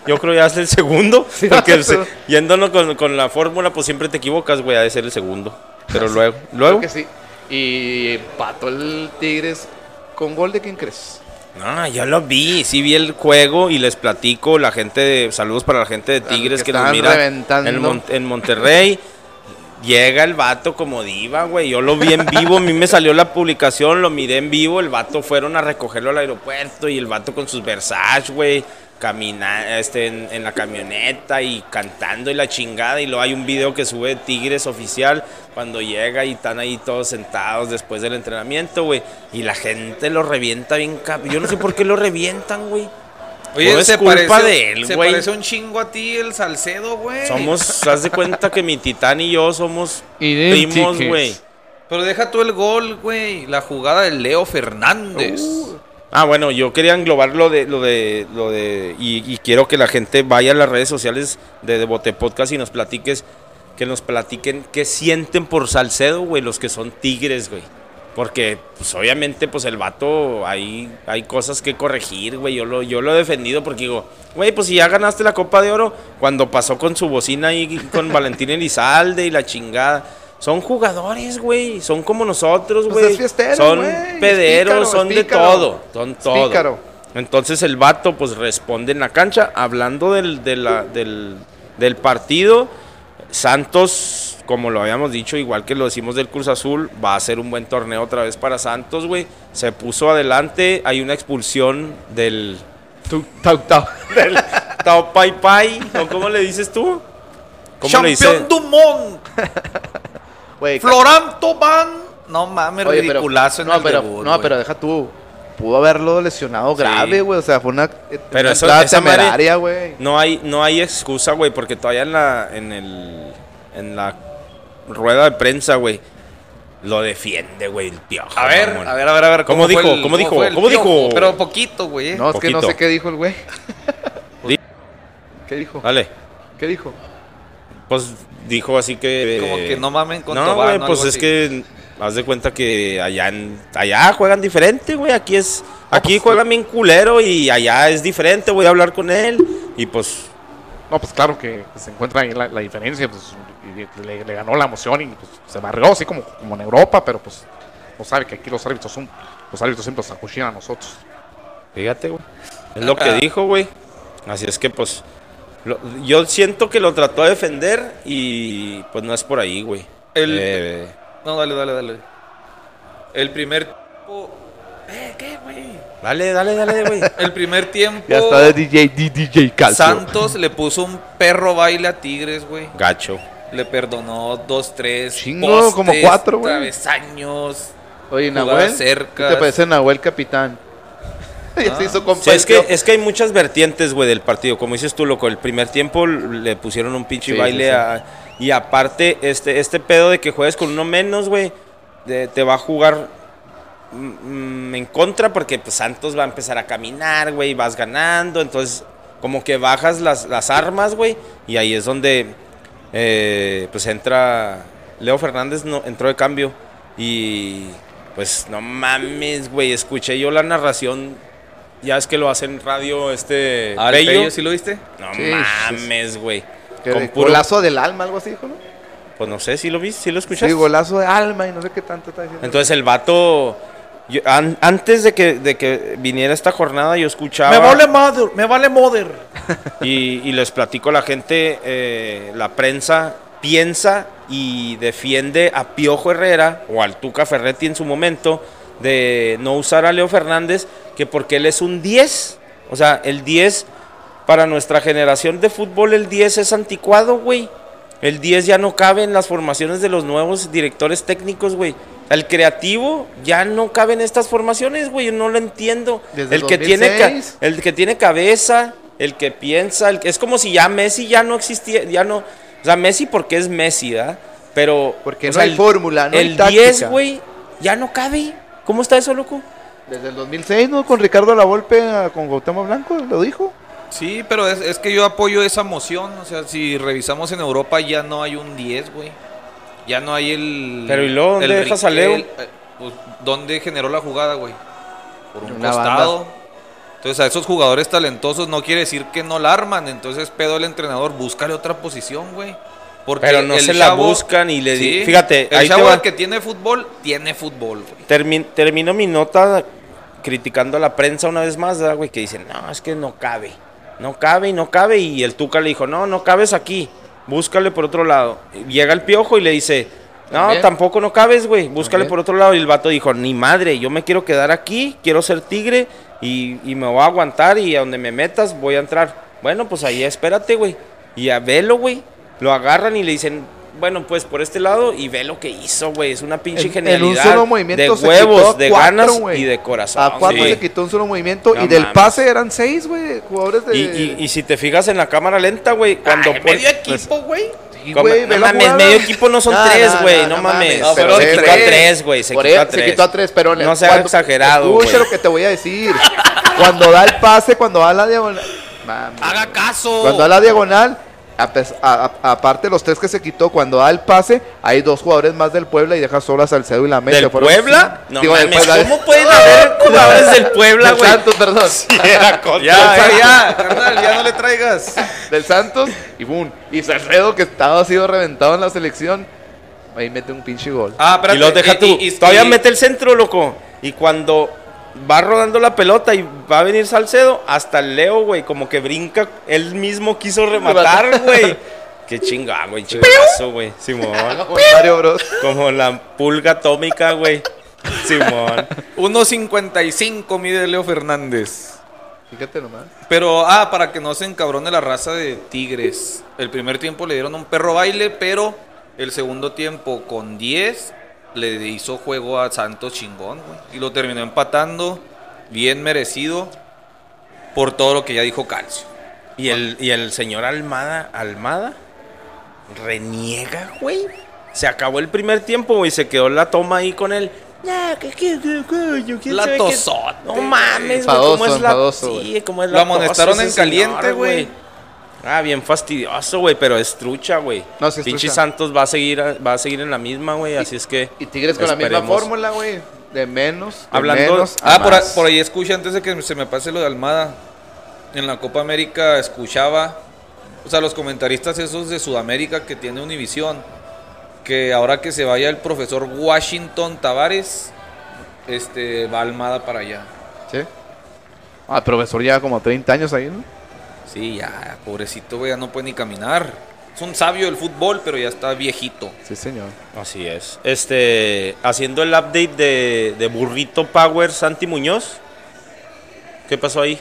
Yo creo ya es el segundo. Sí, porque se- yéndonos con, con la fórmula, pues siempre te equivocas, güey, ha de ser el segundo. Pero luego, Creo luego. que sí. Y empató el Tigres con gol de quién crees. No, yo lo vi, sí vi el juego y les platico, la gente, de, saludos para la gente de Tigres que que, nos mira reventando. en, Mon- en Monterrey. Llega el vato como diva, güey. Yo lo vi en vivo, a mí me salió la publicación, lo miré en vivo. El vato fueron a recogerlo al aeropuerto y el vato con sus Versace, güey, camina, este, en, en la camioneta y cantando y la chingada. Y luego hay un video que sube Tigres oficial cuando llega y están ahí todos sentados después del entrenamiento, güey. Y la gente lo revienta bien, cap- Yo no sé por qué lo revientan, güey. Oye, es se culpa parece, de él, se güey. parece un chingo a ti el Salcedo, güey. Somos, haz de cuenta que mi titán y yo somos Idénticos. primos, güey. Pero deja tú el gol, güey. La jugada de Leo Fernández. Ah, bueno, yo quería englobar lo de, lo de, lo de, y, y quiero que la gente vaya a las redes sociales de Devote Podcast y nos platiques, que nos platiquen qué sienten por Salcedo, güey, los que son tigres, güey. Porque, pues obviamente, pues el vato, hay, hay cosas que corregir, güey. Yo lo, yo lo he defendido porque digo, güey, pues si ya ganaste la Copa de Oro, cuando pasó con su bocina ahí con Valentín Elizalde y la chingada. Son jugadores, güey. Son como nosotros, Pues güey. es fiestero, son pederos, pícaro, son de todo. Son todo. pícaro. Entonces el vato pues responde en la cancha hablando del, de la- del, del partido. Santos, como lo habíamos dicho, igual que lo decimos del Cruz Azul, va a ser un buen torneo otra vez para Santos, güey. Se puso adelante, hay una expulsión del, Tu- tau, tau. del Tao Pai Pai, ¿o cómo le dices tú? ¿Cómo le dice? Champion Dumont. Güey, Florent Tobán. No mames, Oye, pero- ridiculazo en no, el pero, debut, no, pero deja tú. Pudo haberlo lesionado grave, güey. O sea, fue una, Pero una eso- esa temeraria, güey. No hay, no hay excusa, güey, porque todavía en la, en el, en la rueda de prensa, güey, lo defiende, güey, el piojo. A ver, mamón. a ver, a ver, a ver. ¿Cómo dijo? el- ¿Cómo dijo? fue el ¿Cómo dijo? Pero poquito, güey. eh. No, es que no sé qué dijo el güey. ¿Qué dijo? Dale. ¿Qué dijo? pues dijo así que... Como que no mamen con No, güey, pues es así. que haz de cuenta que allá en- allá juegan diferente, güey. Aquí es aquí juegan bien culero y allá es diferente. Voy a hablar con él y pues No, pues claro que se encuentra ahí la, la diferencia, pues le ganó la emoción y pues, se barrió así como, como en Europa, pero pues no sabe que aquí los árbitros son, los árbitros siempre nos acuchillan a nosotros. fíjate, güey. Es lo que Ah. dijo, güey. Así es que pues lo- yo siento que lo trató de defender y pues no es por ahí, güey. El- Eh, No, dale, dale, dale. El primer tiempo. Eh, ¿qué, güey? dale, dale, dale, güey. El primer tiempo. DJ, DJ Calcio. Santos le puso un perro baile a Tigres, güey. Gacho. Le perdonó dos, tres. Chingo, como cuatro, güey. Travesaños. Oye, Nahuel, cercas. ¿qué te parece Nahuel capitán? ya se hizo compa Sí, es que, es que hay muchas vertientes, güey, del partido. Como dices tú, loco, el primer tiempo le pusieron un pinche Sí, baile sí, sí. a- y aparte, este, este pedo de que juegues con uno menos, güey, te va a jugar mm, mm, en contra porque pues, Santos va a empezar a caminar, güey, vas ganando, entonces como que bajas las, las armas, güey, y ahí es donde eh, pues entra Leo Fernández, no, entró de cambio y pues no mames, güey, escuché yo la narración, ya es que lo hacen radio este Al Pello. Pello, ¿sí lo viste? No Sí, mames, güey. Con puro- Golazo del alma, algo así, dijo, ¿no? Pues no sé si lo viste, si lo escuchaste. Sí, golazo de alma y no sé qué tanto está diciendo. Entonces el vato, yo- an- antes de que, de que viniera esta jornada, yo escuchaba. mother, me vale mother. Y, y les platico a la gente, eh, la prensa piensa y defiende a Piojo Herrera o al Tuca Ferretti en su momento de no usar a Leo Fernández, que porque él es un 10. O sea, el 10, para nuestra generación de fútbol, el 10 es anticuado, güey. El 10 ya no cabe en las formaciones de los nuevos directores técnicos, güey. El creativo ya no cabe en estas formaciones, güey. Yo no lo entiendo. Desde el que tiene ca- 2006. el que tiene cabeza, el que piensa, el que- es como si ya Messi ya no existía, ya no, o sea, Messi porque es Messi, ¿verdad? Pero Porque no sea, hay fórmula, no El táctica. 10, güey, ya no cabe. ¿Cómo está eso, loco? Desde el 2006, ¿no? Con Ricardo Lavolpe, ah, con Gautama Blanco, lo dijo. Sí, pero es, es que yo apoyo esa moción. O sea, si revisamos en Europa ya no hay un 10, güey. Ya no hay el. Pero, ¿y luego dónde el dejas a Leo? pues, ¿Dónde generó la jugada, güey? Por un Una costado. Entonces a esos jugadores talentosos no quiere decir que no la arman. Entonces pedo el entrenador, búscale otra posición, güey. Porque Pero no el se la chavo- buscan y le di- Sí, fíjate, el ahí chavo el que tiene fútbol, tiene fútbol, güey. Termi- termino mi nota criticando a la prensa una vez más, ¿verdad, güey, que dicen, no, es que no cabe. No cabe y no cabe. Y el Tuca le dijo, no, no cabes aquí. Búscale por otro lado. Y Llega el piojo y le dice, no, También. tampoco no cabes, güey. Búscale También. por otro lado. Y el vato dijo, ni madre, yo me quiero quedar aquí, quiero ser tigre y, y me voy a aguantar y a donde me metas voy a entrar. Bueno, pues ahí espérate, güey. Y a velo, güey. Lo agarran y le dicen, bueno, pues por este lado y ve lo que hizo, güey. Es una pinche En- en un genialidad. solo movimiento de se huevos, quitó a de cuatro, ganas güey. y de corazón. A cuatro sí. se quitó un solo movimiento No y del pase eran seis, güey, jugadores de... Y, y- y si te fijas en la cámara lenta, güey, cuando Ay, medio equipo, güey. Sí, como- güey, no ve la mames, jugada. medio equipo no son No, tres, no, güey, no, no, no mames. pero se quitó a tres. güey, se Por quitó eso, a tres. Se quitó a tres, pero... No sea exagerado, Escucha güey. lo que te voy a decir. Cuando da el pase, cuando da la diagonal... Mames. Haga caso. Cuando da la diagonal, aparte de los tres que se quitó, cuando da el pase, hay dos jugadores más del Puebla y deja solo a Salcedo y la meta. ¿Del Fueron Puebla? No Digo, del mames, Puebla. ¿cómo pueden haber jugadores del Puebla, Del güey? Santos, perdón. Era contra Ya, el ya, ya, carnal, ya no le traigas. del Santos y boom. Y Salcedo, que estaba sido reventado en la selección, ahí mete un pinche gol. Ah, espérate. Y lo deja tú. y- y- Todavía y- mete el centro, loco. Y cuando va rodando la pelota y va a venir Salcedo, hasta el Leo, güey, como que brinca. Él mismo quiso rematar, güey. Qué chingada, güey. Chingazo, güey. Simón. Como Mario Bros. Como la pulga atómica, güey. Simón. 1.55 mide Leo Fernández. Fíjate nomás. Pero, ah, para que no se encabrone la raza de Tigres. El primer tiempo le dieron un perro baile, pero el segundo tiempo con 10 le hizo juego a Santos chingón, güey. Y lo terminó empatando, bien merecido, por todo lo que ya dijo Calcio. Y el, y el señor Almada, Almada, reniega, güey. Se acabó el primer tiempo, güey. Se quedó la toma ahí con él. La tosote, No mames, güey. ¿Cómo es la, sí, cómo es Lo la amonestaron tos en caliente, güey. Ah, bien fastidioso, güey, pero es trucha, güey. No, sí es Pinche trucha. Santos va a seguir va a seguir en la misma, güey, así es que Y Tigres con la misma fórmula, güey. De menos. de Hablando- menos a Ah, por, a- por ahí escucha, antes de que se me pase lo de Almada. En la Copa América escuchaba, o sea, los comentaristas esos de Sudamérica que tiene Univisión, que ahora que se vaya el profesor Washington Tavares, este, va Almada para allá. Sí. Ah, el profesor lleva como 30 años ahí, ¿no? Sí, ya, pobrecito, güey, ya no puede ni caminar. Es un sabio del fútbol, pero ya está viejito. Sí, señor. Así es. Este, haciendo el update de, de Burrito Power Santi Muñoz. ¿Qué pasó ahí?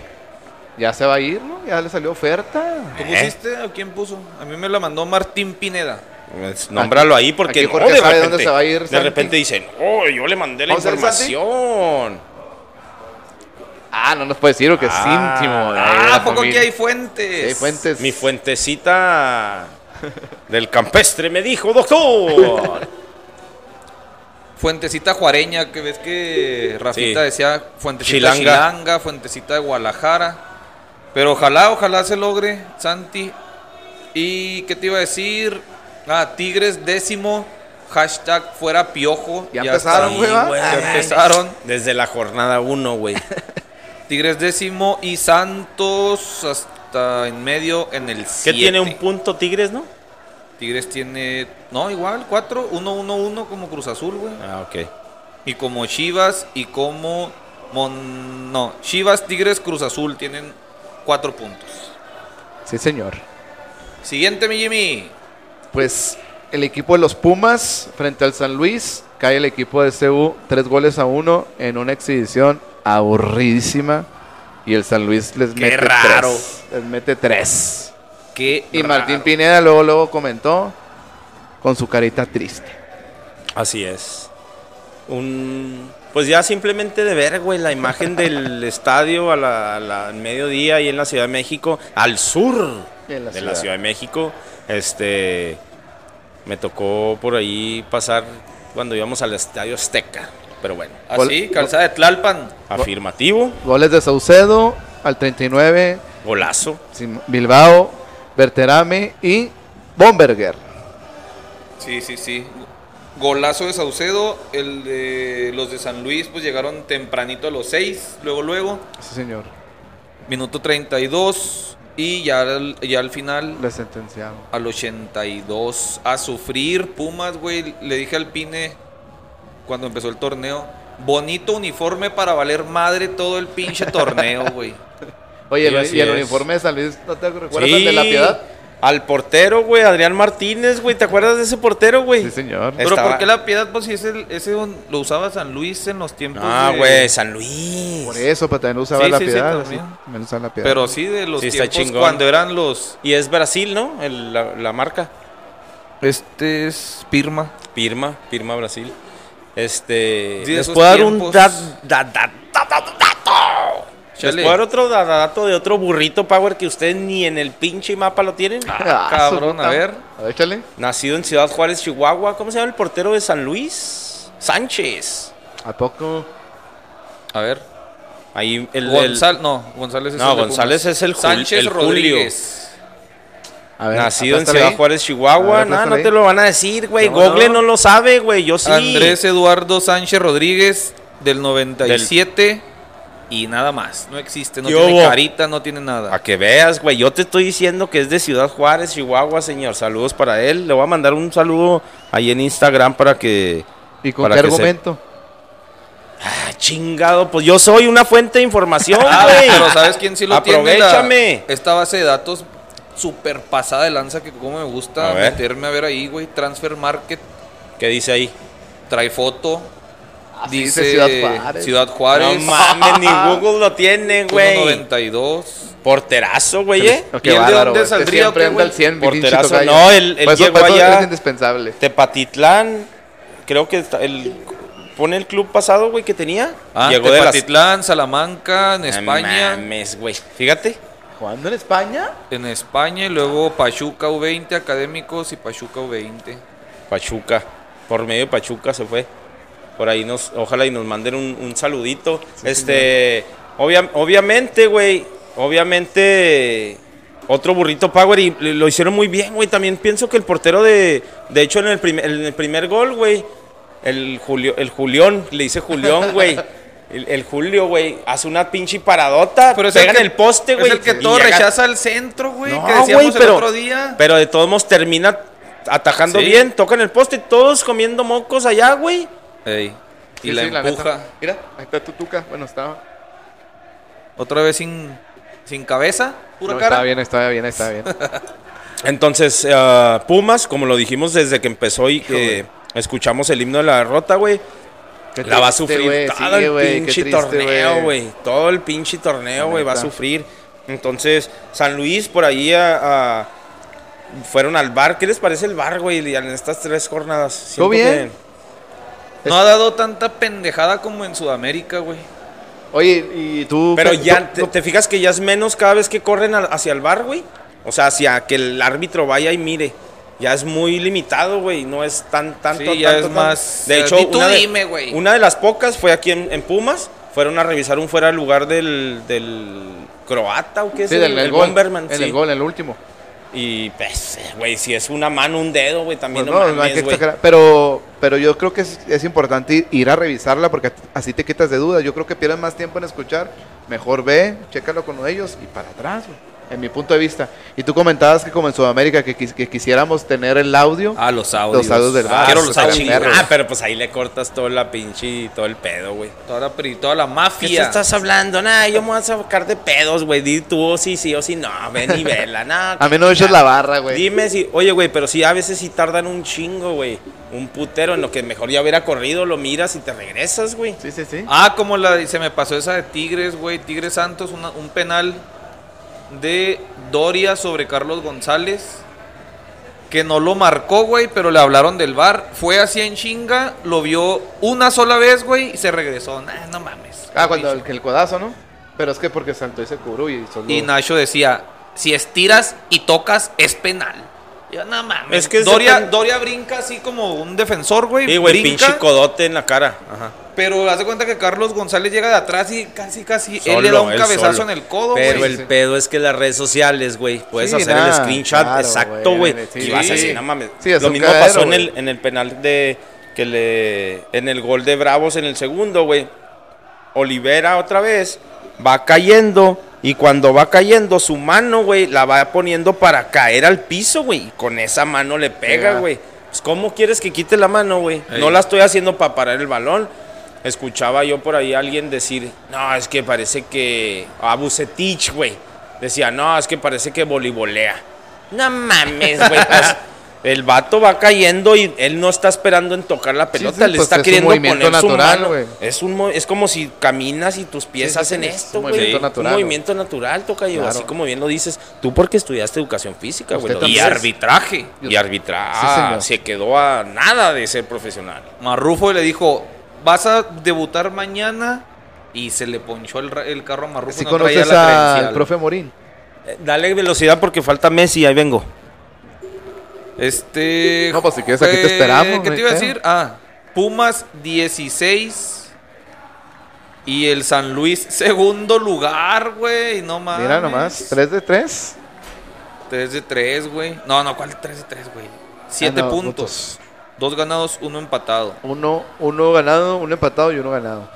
Ya se va a ir, ¿no? Ya le salió oferta. ¿Tú ¿Eh? pusiste? ¿A quién puso? A mí me la mandó Martín Pineda. Pues, nómbralo ahí porque aquí de sabe repente, dónde se va a ir, de Santi. repente dicen, oh, yo le mandé la información. Ah, no nos puede decir que Ah. es íntimo. de ahí de Ah, la ¿a poco aquí hay fuentes? Sí, hay fuentes. Mi fuentecita del campestre me dijo, doctor. Fuentecita juareña, que ves que Rafita Sí. decía Fuentecita Chilanga. Chilanga. Fuentecita de Guadalajara. Pero ojalá, ojalá se logre, Santi. ¿Y qué te iba a decir? Ah, Tigres décimo, hashtag fuera piojo. Ya empezaron, está. güey. Ya empezaron. Desde la jornada 1, güey. Tigres décimo y Santos hasta en medio en el ¿Qué 7. tiene un punto Tigres, no? Tigres tiene, no, igual, 4, 1, 1, 1 como Cruz Azul, güey. Ah, ok. Y como Chivas y como Mon... No, Chivas, Tigres, Cruz Azul tienen cuatro puntos. Sí, señor. Siguiente, mi Jimmy. Pues el equipo de los Pumas frente al San Luis. Cae el equipo de CU tres goles a uno en una exhibición aburridísima. Y el San Luis les Qué mete raro. tres. Les mete tres. Qué Y raro. Martín Pineda luego, luego comentó con su carita triste. Así es. Un, pues ya simplemente de ver, güey, la imagen del estadio a la, a la- al mediodía y en la Ciudad de México, al sur de la. Ciudad de México. Este, me tocó por ahí pasar cuando íbamos al Estadio Azteca. Pero bueno, Así, calzada de Tlalpan. afirmativo, Goles de Saucedo al 39. golazo. Sim- Bilbao, Berterame y Bomberger. Sí, sí, sí. Golazo de Saucedo. El de los de San Luis, pues llegaron tempranito a los 6. Luego, luego. Sí, señor. Minuto 32. Y ya al, ya al final, Le sentenciaron. al 82. A sufrir, Pumas, güey. Le dije al Pine cuando empezó el torneo. Bonito uniforme para valer madre todo el pinche torneo, güey. Oye, Sí, el- así y el es. uniforme de San Luis, ¿no te recuerdas el de la piedad? Al portero, güey, Adrián Martínez, güey. ¿Te acuerdas de ese portero, güey? Sí, señor. Pero Estaba- ¿por qué la piedad? Pues si ese, ese lo usaba San Luis en los tiempos Ah, de- güey, San Luis. Por eso, pero también usaba Sí, la sí, sí, piedad. también. sí, también usaba la piedad. Pero sí de los Sí, está tiempos chingón. cuando eran los... Y es Brasil, ¿no? El- la, la marca. Este es Pirma. Pirma, Pirma Brasil. Este. ¿Les puedo dar un tiempos. da- da- da- da- da- dato? ¿Les Chale. puedo dar otro da- dato de otro burrito Power que ustedes ni en el pinche mapa lo tienen? Ah, cabrón, su a ver. A ver, échale. Nacido en Ciudad Juárez, Chihuahua. ¿Cómo se llama el portero de San Luis? Sánchez. ¿A poco? A ver. Ahí el. el- González, no, González es No, el de González Pumas. es el Sánchez el Julio. Rodríguez. A ver, nacido en Ciudad ahí. Juárez, Chihuahua. ver, No, te lo van a decir, güey. No, Google no. no. lo sabe, güey. Yo sí. Andrés Eduardo Sánchez Rodríguez del 97 y nada más. No existe, no ¿Qué tiene hubo? carita, no tiene nada. A que veas, güey. Yo te estoy diciendo que es de Ciudad Juárez, Chihuahua, señor. Saludos para él. Le voy a mandar un saludo ahí en Instagram para que. ¿Y con para qué que se- argumento? Ah, chingado, pues yo soy una fuente de información, Ah, güey. pero ¿sabes quién sí lo tiene? Aprovechame. esta base de datos super pasada de lanza que como me gusta A meterme a ver ahí, güey. Transfer Market ¿Qué dice ahí? trae foto. Así dice Ciudad Juárez. Ciudad Juárez. No mames, ni Google lo tiene, güey. 1.92. Porterazo, güey, ¿eh? No, ¿Y el de bárbaro, dónde güey. Que saldría, Siempre o qué, anda al güey? 100, mi pinche Porterazo, no, llegó por eso allá- es indispensable. Tepatitlán, creo que está- el, pone el club pasado, güey, que tenía. Ah, Llegó de las... Tepatitlán, Salamanca, en No España. mames, güey. Fíjate. ¿Jugando en España? En España y luego Pachuca U20, Académicos y Pachuca U20. Pachuca. Por medio de Pachuca se fue. Por ahí nos, ojalá y nos manden un, un saludito. este, obvia- obviamente, güey, obviamente Otro burrito power y lo hicieron muy bien, güey. También pienso que el portero de. De hecho, en el, primer- en el primer gol, güey. El, Julio, el Julión, le dice Julión, güey. El, el Julio, güey, hace una pinche paradota. Pero es pega el que, en el poste, güey. Es el que y todo llega- rechaza al centro, güey. No, que decíamos güey, el pero, otro día. pero de todos modos termina atajando Sí. bien, toca en el poste, todos comiendo mocos allá, güey. Ey, y Sí, la sí, empuja. Mira, ahí está tu tuca. Bueno, estaba. Otra vez sin, sin cabeza, pura No, cara. Estaba bien, estaba bien, estaba bien. Entonces, eh, Pumas, como lo dijimos desde que empezó y que escuchamos el himno de la derrota, güey, Qué la va a sufrir todo sí, el pinche triste, torneo, güey. Todo el pinche torneo, güey, va a sufrir. Entonces, San Luis por ahí a- a- fueron al bar. ¿Qué les parece el bar, güey, en estas tres jornadas? ¿Todo bien? No ha dado tanta pendejada como en Sudamérica, güey. Oye, y tú. Pero ya, te, te fijas que ya es menos cada vez que corren hacia el bar, güey? O sea, hacia que el árbitro vaya y mire. Ya es muy limitado, güey. No es tan, tanto, Sí, ya tanto, es más- De hecho, una, de, dime, güey. una de las pocas fue aquí en, en Pumas. Fueron a revisar un fuera de lugar del, del croata o qué es Sí, el, del el gol. Bomberman. En sí. el gol, en el último. Y pues, güey, si es una mano, un dedo, güey, también Pues no, no, no hay mames, que. Pero, pero yo creo que es, es importante ir a revisarla porque así te quitas de dudas. Yo creo que pierdes más tiempo en escuchar. Mejor ve, chécalo con ellos y para atrás, güey, En mi punto de vista. Y tú comentabas que como en Sudamérica que, quis- que quisiéramos tener el audio. Ah, los audios. Los audios del bar. Quiero Ah, los audios. Ah, pero pues ahí le cortas toda la pinche, todo el pedo, güey. Toda la, toda la ¿Qué mafia. te estás hablando? Nah, yo me voy a sacar de pedos, güey. Di tú o sí, sí o sí. No, ven y vela, nah. A mí no me echas la barra, güey. Dime si, oye, güey, pero sí, a veces sí tardan un chingo, güey. Un putero en lo que mejor ya hubiera corrido, lo miras y te regresas, güey. Sí, sí, sí. Ah, como la se me pasó esa de Tigres, güey. Tigres Santos, una- un penal de Doria sobre Carlos González. Que no lo marcó, güey, pero le hablaron del bar. Fue así en chinga, lo vio una sola vez, güey, y se regresó. Nah, no mames. Ah, cuando el, el codazo, ¿no? Pero es que porque saltó y se cubró y solo... Y Nacho decía, si estiras y tocas, es penal. Yo, no mames. Es que es Doria, Doria brinca así como un defensor, güey. Sí, güey, pinche codote en la cara. Ajá. Pero hace cuenta que Carlos González llega de atrás y casi, casi él le da un cabezazo solo. en el codo, Pero el sí. pedo es que las redes sociales, güey, puedes Sí, hacer nah, el screenshot claro, exacto, güey, sí. y vas Sí. así, no mames. Sí, es Lo mismo cagadero, pasó en el, en el penal de que le en el gol de Bravos en el segundo, güey. Olivera otra vez va cayendo y cuando va cayendo su mano, güey, la va poniendo para caer al piso, güey. Y con esa mano le pega, güey. Pues ¿cómo quieres que quite la mano, güey? Ey. No la estoy haciendo para parar el balón. Escuchaba yo por ahí a alguien decir, no, es que parece que. A Bucetich, güey. Decía, no, es que parece que voleibolea. No mames, güey. pues, el vato va cayendo y él no está esperando en tocar la pelota. sí, le pues, está es un queriendo movimiento poner su mano. Es, un, es como si caminas y tus pies Sí, hacen sí, es esto, un güey. movimiento Un natural, movimiento natural, toca yo. Claro. Así como bien lo dices. Tú porque estudiaste educación física, güey. Y arbitraje. Y señor. se quedó a nada de ser profesional. Marrufo le dijo, vas a debutar mañana. Y se le ponchó el, el carro a Marrufo. Si no traía conoces la al profe Morín. Eh, Dale velocidad porque falta Messi, ahí vengo. Este. No, pues, si quieres, aquí te esperamos, ¿Qué te iba a decir? Ah, Pumas 16. Y el San Luis, segundo lugar, güey. No mames. Mira nomás, 3 de 3. 3 de 3, güey. No, no, ¿cuál 3 de 3, güey? 7 Ah, no, puntos. Dos ganados, uno empatado. Uno, uno ganado, uno empatado y uno ganado.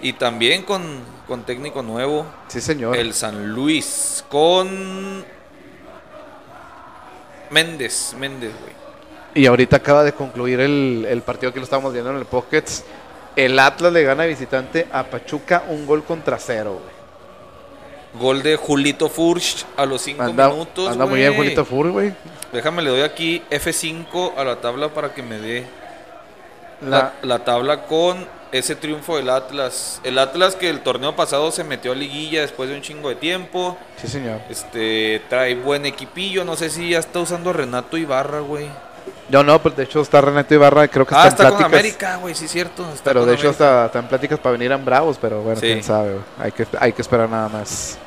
Y también con, con técnico nuevo, Sí, señor. el San Luis. Con. Méndez, Méndez, güey. Y ahorita acaba de concluir el, el partido que lo estábamos viendo en el Pockets. El Atlas le gana visitante a Pachuca un gol contra cero, güey. Gol de Julito Furch a los 5 Anda, minutos. anda muy bien. Julito Fur, güey. Déjame, le doy aquí F5 a la tabla para que me dé La- la, la tabla con ese triunfo del Atlas. El Atlas que el torneo pasado se metió a liguilla después de un chingo de tiempo. Sí, señor. Este, trae buen equipillo. No sé si ya está usando a Renato Ibarra, güey. Yo no, pues de hecho está Renato Ibarra, creo que Ah, está, está en con pláticas. América, güey, sí, cierto. está Pero con de hecho está, está en pláticas para venir a Bravos, pero bueno, Sí. quién sabe, güey. Hay que, hay que esperar nada más.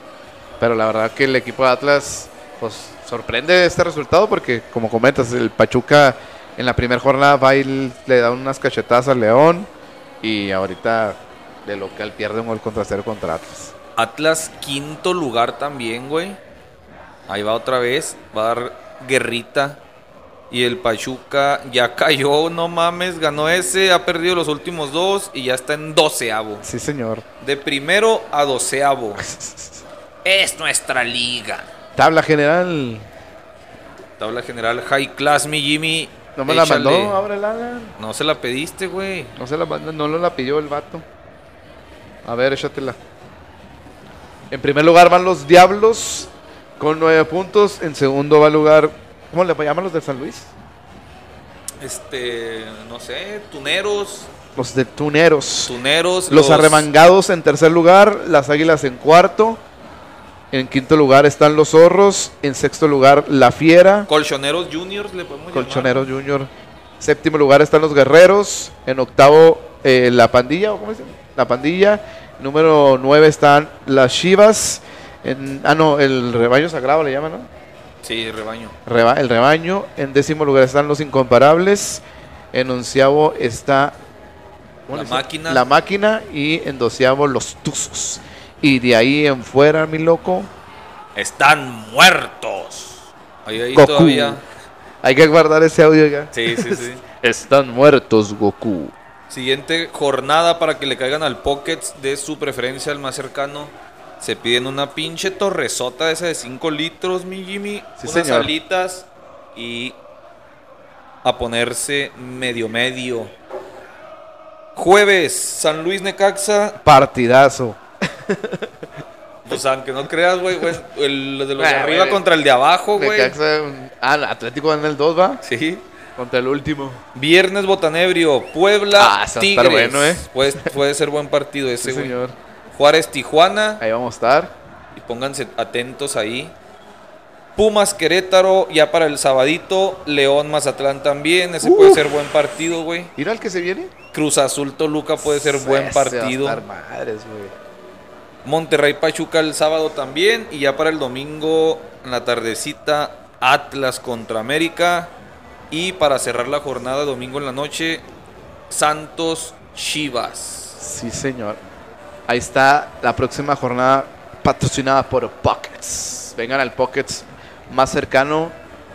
Pero la verdad que el equipo de Atlas, pues sorprende este resultado porque, como comentas, el Pachuca en la primera jornada va y le da unas cachetadas al León y ahorita de local pierde un gol contra cero contra Atlas. Atlas quinto lugar también, güey. Ahí va otra vez. Va a dar guerrita. Y el Pachuca ya cayó, no mames. Ganó ese, ha perdido los últimos dos y ya está en doceavo. Sí, señor. De primero a doceavo. Es nuestra liga. Tabla general. Tabla general High Class, mi Jimmy. No me la mandó, ábrela. No se la pediste, güey. No se la mandó, no lo la pidió el vato. A ver, échatela. En primer lugar van los Diablos con nueve puntos. En segundo va el lugar. ¿Cómo le llaman los de San Luis? Este, no sé, tuneros. Los de Tuneros. Tuneros. Los arremangados en tercer lugar, las águilas en cuarto. En quinto lugar están los zorros. En sexto lugar, la fiera. Colchoneros Juniors, le podemos llamar. Colchoneros Junior. Séptimo lugar están los guerreros. En octavo, eh, la pandilla. ¿o ¿Cómo dice? La pandilla. Número nueve están las chivas. En, ah, no, el rebaño sagrado le llaman, ¿no? Sí, rebaño. Reba- el rebaño. En décimo lugar están los incomparables. En onceavo está ¿cómo La máquina. La máquina. Y en doceavo los tuzos. Y de ahí en fuera, mi loco, Están muertos. Ahí, ahí Goku. todavía. hay que guardar ese audio ya. Sí, sí, sí. Están muertos, Goku. Siguiente jornada para que le caigan al Pockets de su preferencia, al más cercano. Se piden una pinche torresota esa de 5 litros, mi Jimmy. Sí, unas señor. alitas y a ponerse medio medio. Jueves, San Luis Necaxa. Partidazo. Pues aunque no creas, güey, güey, el de los de Ah, arriba güey. contra el de abajo, güey. Necaxa, Ah, el Atlético en el 2 va. Sí. Contra el último. Viernes Botanebrio, Puebla, Ah, va a Tigres. estar bueno, ¿eh? Puede, puede ser buen partido ese, Sí, güey. señor. Juárez, Tijuana. Ahí vamos a estar. Y pónganse atentos ahí. Pumas, Querétaro, ya para el sabadito. León, Mazatlán también. Ese puede ser buen partido, güey. ¿Ir al que se viene? Cruz Azul, Toluca puede ser buen Ese va a partido. estar madres, güey. Monterrey, Pachuca el sábado también. Y ya para el domingo, en la tardecita, Atlas contra América. Y para cerrar la jornada, domingo en la noche, Santos, Chivas. Sí, señor. Ahí está la próxima jornada patrocinada por Pockets. Vengan al Pockets más cercano.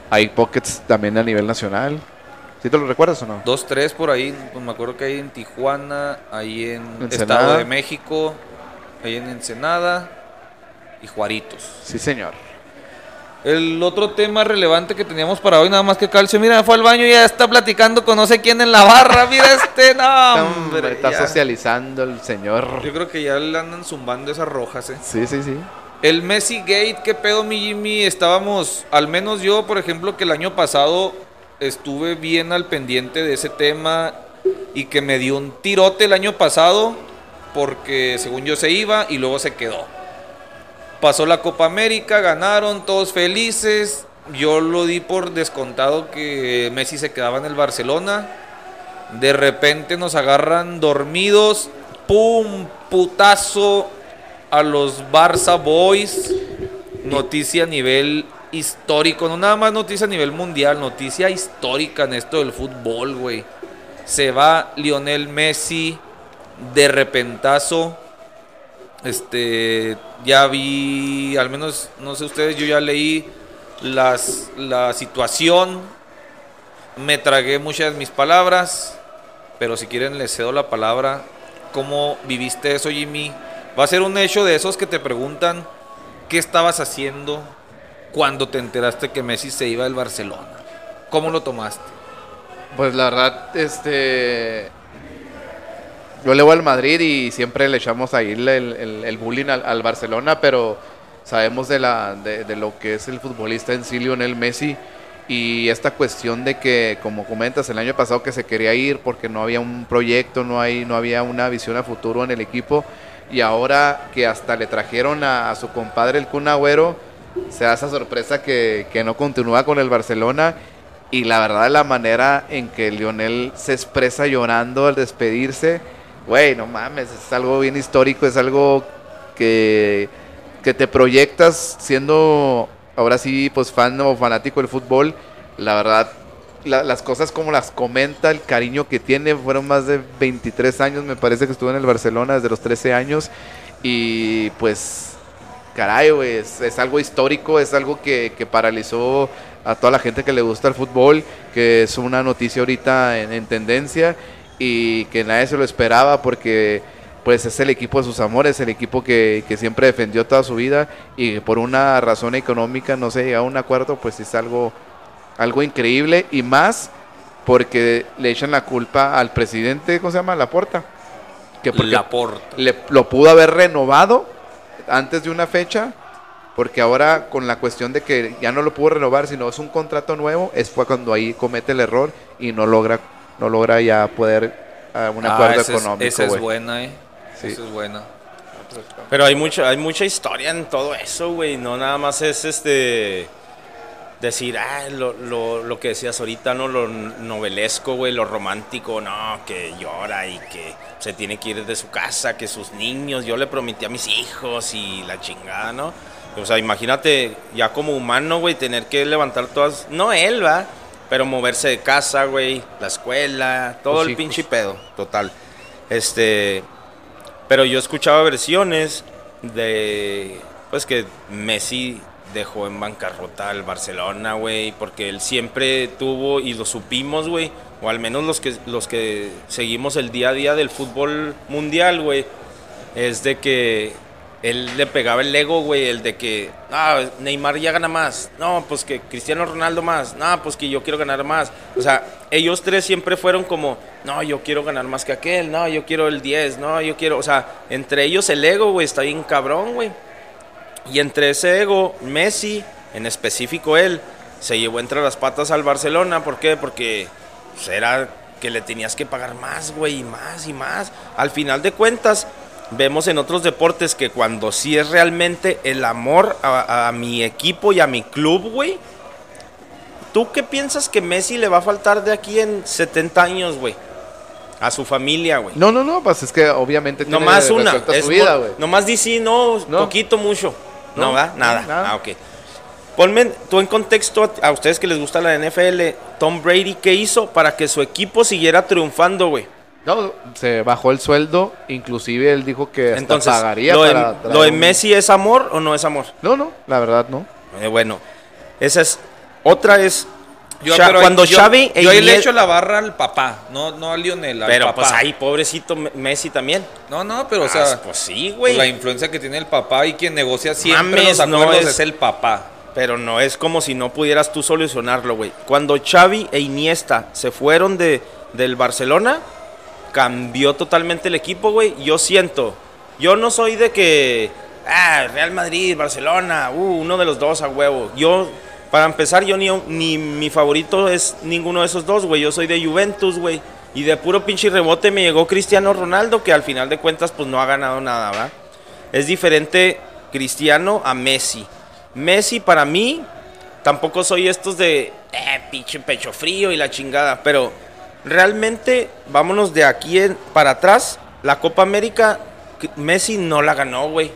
Hay Pockets también a nivel nacional. ¿Sí te lo recuerdas o no? Dos, tres por ahí, pues me acuerdo que hay en Tijuana, ahí en Ensenada. Estado de México, ahí en Ensenada y Juaritos. Sí, señor. El otro tema relevante que teníamos para hoy, nada más que Calcio, mira, fue al baño y ya está platicando con no sé quién en la barra, mira este, no, hombre, está ya. socializando el señor. Yo creo que ya le andan zumbando esas rojas, eh. Sí, sí, sí. El Messi Gate, ¿qué pedo, mi Jimmy? Estábamos, al menos yo, por ejemplo, que el año pasado estuve bien al pendiente de ese tema y que me dio un tirote el año pasado porque según yo se iba y luego se quedó. Pasó la Copa América, ganaron, todos felices. Yo lo di por descontado que Messi se quedaba en el Barcelona. De repente nos agarran dormidos. ¡Pum! Putazo a los Barça Boys. Noticia a nivel histórico. No nada más noticia a nivel mundial. Noticia histórica en esto del fútbol, güey. Se va Lionel Messi de repentazo. Este, ya vi, al menos, no sé ustedes, yo ya leí las, la situación. Me tragué muchas de mis palabras. Pero si quieren, les cedo la palabra. ¿Cómo viviste eso, Jimmy? Va a ser un hecho de esos que te preguntan qué estabas haciendo cuando te enteraste que Messi se iba del Barcelona. ¿Cómo lo tomaste? Pues la verdad, este. Yo le voy al Madrid y siempre le echamos ahí el, el- el bullying al, al Barcelona, pero sabemos de, la, de, de lo que es el futbolista en sí, Lionel Messi. Y esta cuestión de que, como comentas, el año pasado que se quería ir porque no había un proyecto, no, hay, no había una visión a futuro en el equipo. Y ahora que hasta le trajeron a, a su compadre el Kun Agüero, se da esa sorpresa que, que no continúa con el Barcelona. Y la verdad, la manera en que Lionel se expresa llorando al despedirse, güey, no mames, es algo bien histórico, es algo que, que te proyectas siendo ahora sí, pues fan o fanático del fútbol. La verdad, la- las cosas como las comenta, el cariño que tiene, fueron más de 23 años, me parece que estuvo en el Barcelona desde los 13 años. Y pues caray, güey, es, es algo histórico, es algo que, que paralizó a toda la gente que le gusta el fútbol, que es una noticia ahorita en tendencia y que nadie se lo esperaba porque pues es el equipo de sus amores, el equipo que, que siempre defendió toda su vida y por una razón económica no se llega a un acuerdo, pues es algo, algo increíble y más porque le echan la culpa al presidente, ¿cómo se llama? Laporta. Que porque Laporta. le, lo pudo haber renovado antes de una fecha, porque ahora con la cuestión de que ya no lo pudo renovar, sino es un contrato nuevo, es fue cuando ahí comete el error y no logra, no logra ya poder a un Ah, acuerdo esa es- económico. Esa es buena, eh. Sí. Esa es buena. Pero hay mucha, hay mucha historia en todo eso, güey. No nada más es este. Decir, ah, lo, lo, lo que decías ahorita, ¿no? Lo novelesco, güey, lo romántico, no, que llora y que se tiene que ir de su casa, que sus niños, yo le prometí a mis hijos y la chingada, ¿no? O sea, imagínate, ya como humano, güey, tener que levantar todas, no él, va, pero moverse de casa, güey, la escuela, todo Los el hijos. pinche pedo, total. Este, pero yo escuchaba versiones de, pues que Messi dejó en bancarrota al Barcelona, güey, porque él siempre tuvo, y lo supimos, güey, o al menos los que, los que seguimos el día a día del fútbol mundial, güey, es de que él le pegaba el ego, güey, el de que, ah, Neymar ya gana más, no, pues que Cristiano Ronaldo más, no, pues que yo quiero ganar más. O sea, ellos tres siempre fueron como, no, yo quiero ganar más que aquel, no, yo quiero el 10, no, yo quiero, o sea, entre ellos el ego, güey, está bien cabrón, güey. Y entre ese ego, Messi, en específico él, se llevó entre las patas al Barcelona. ¿Por qué? Porque pues, era que le tenías que pagar más, güey, y más y más. Al final de cuentas, vemos en otros deportes que cuando sí es realmente el amor a, a mi equipo y a mi club, güey. ¿Tú qué piensas que Messi le va a faltar de aquí en 70 años, güey? A su familia, güey. No, no, no, pues es que obviamente tiene Nomás una. es su vida, güey. nomás DC, no, No. poquito, mucho. No, No, ¿verdad? Nada. no, nada. Ah, ok. Ponme tú en contexto a, a ustedes que les gusta la NFL, Tom Brady, ¿qué hizo para que su equipo siguiera triunfando, güey? No, se bajó el sueldo, inclusive él dijo que hasta Entonces, pagaría ¿lo, de, para traer lo de un- Messi es amor o no es amor? No, no, la verdad no. Eh, bueno, esa es. Otra es. Yo, pero cuando yo, Xavi e yo ahí le echo la barra al papá, no, no a Lionel, al Pero papá. pues ahí, pobrecito Me- Messi también. No, no, pero o Ah, sea, pues sí, pues, güey. la influencia que tiene el papá y quien negocia siempre Mames, los no acuerdos es- es... el papá. Pero no es como si no pudieras tú solucionarlo, güey. Cuando Xavi e Iniesta se fueron de, del Barcelona, cambió totalmente el equipo, güey. Yo siento, yo no soy de que, ah, Real Madrid, Barcelona, uh, uno de los dos a huevo. Yo, para empezar, yo ni, ni mi favorito es ninguno de esos dos, güey. Yo soy de Juventus, güey. Y de puro pinche rebote me llegó Cristiano Ronaldo, que al final de cuentas, pues no ha ganado nada, ¿va? Es diferente Cristiano a Messi. Messi para mí, tampoco soy estos de, eh, pinche pecho frío y la chingada, pero realmente, vámonos de aquí en- para atrás, la Copa América, Messi no la ganó, güey.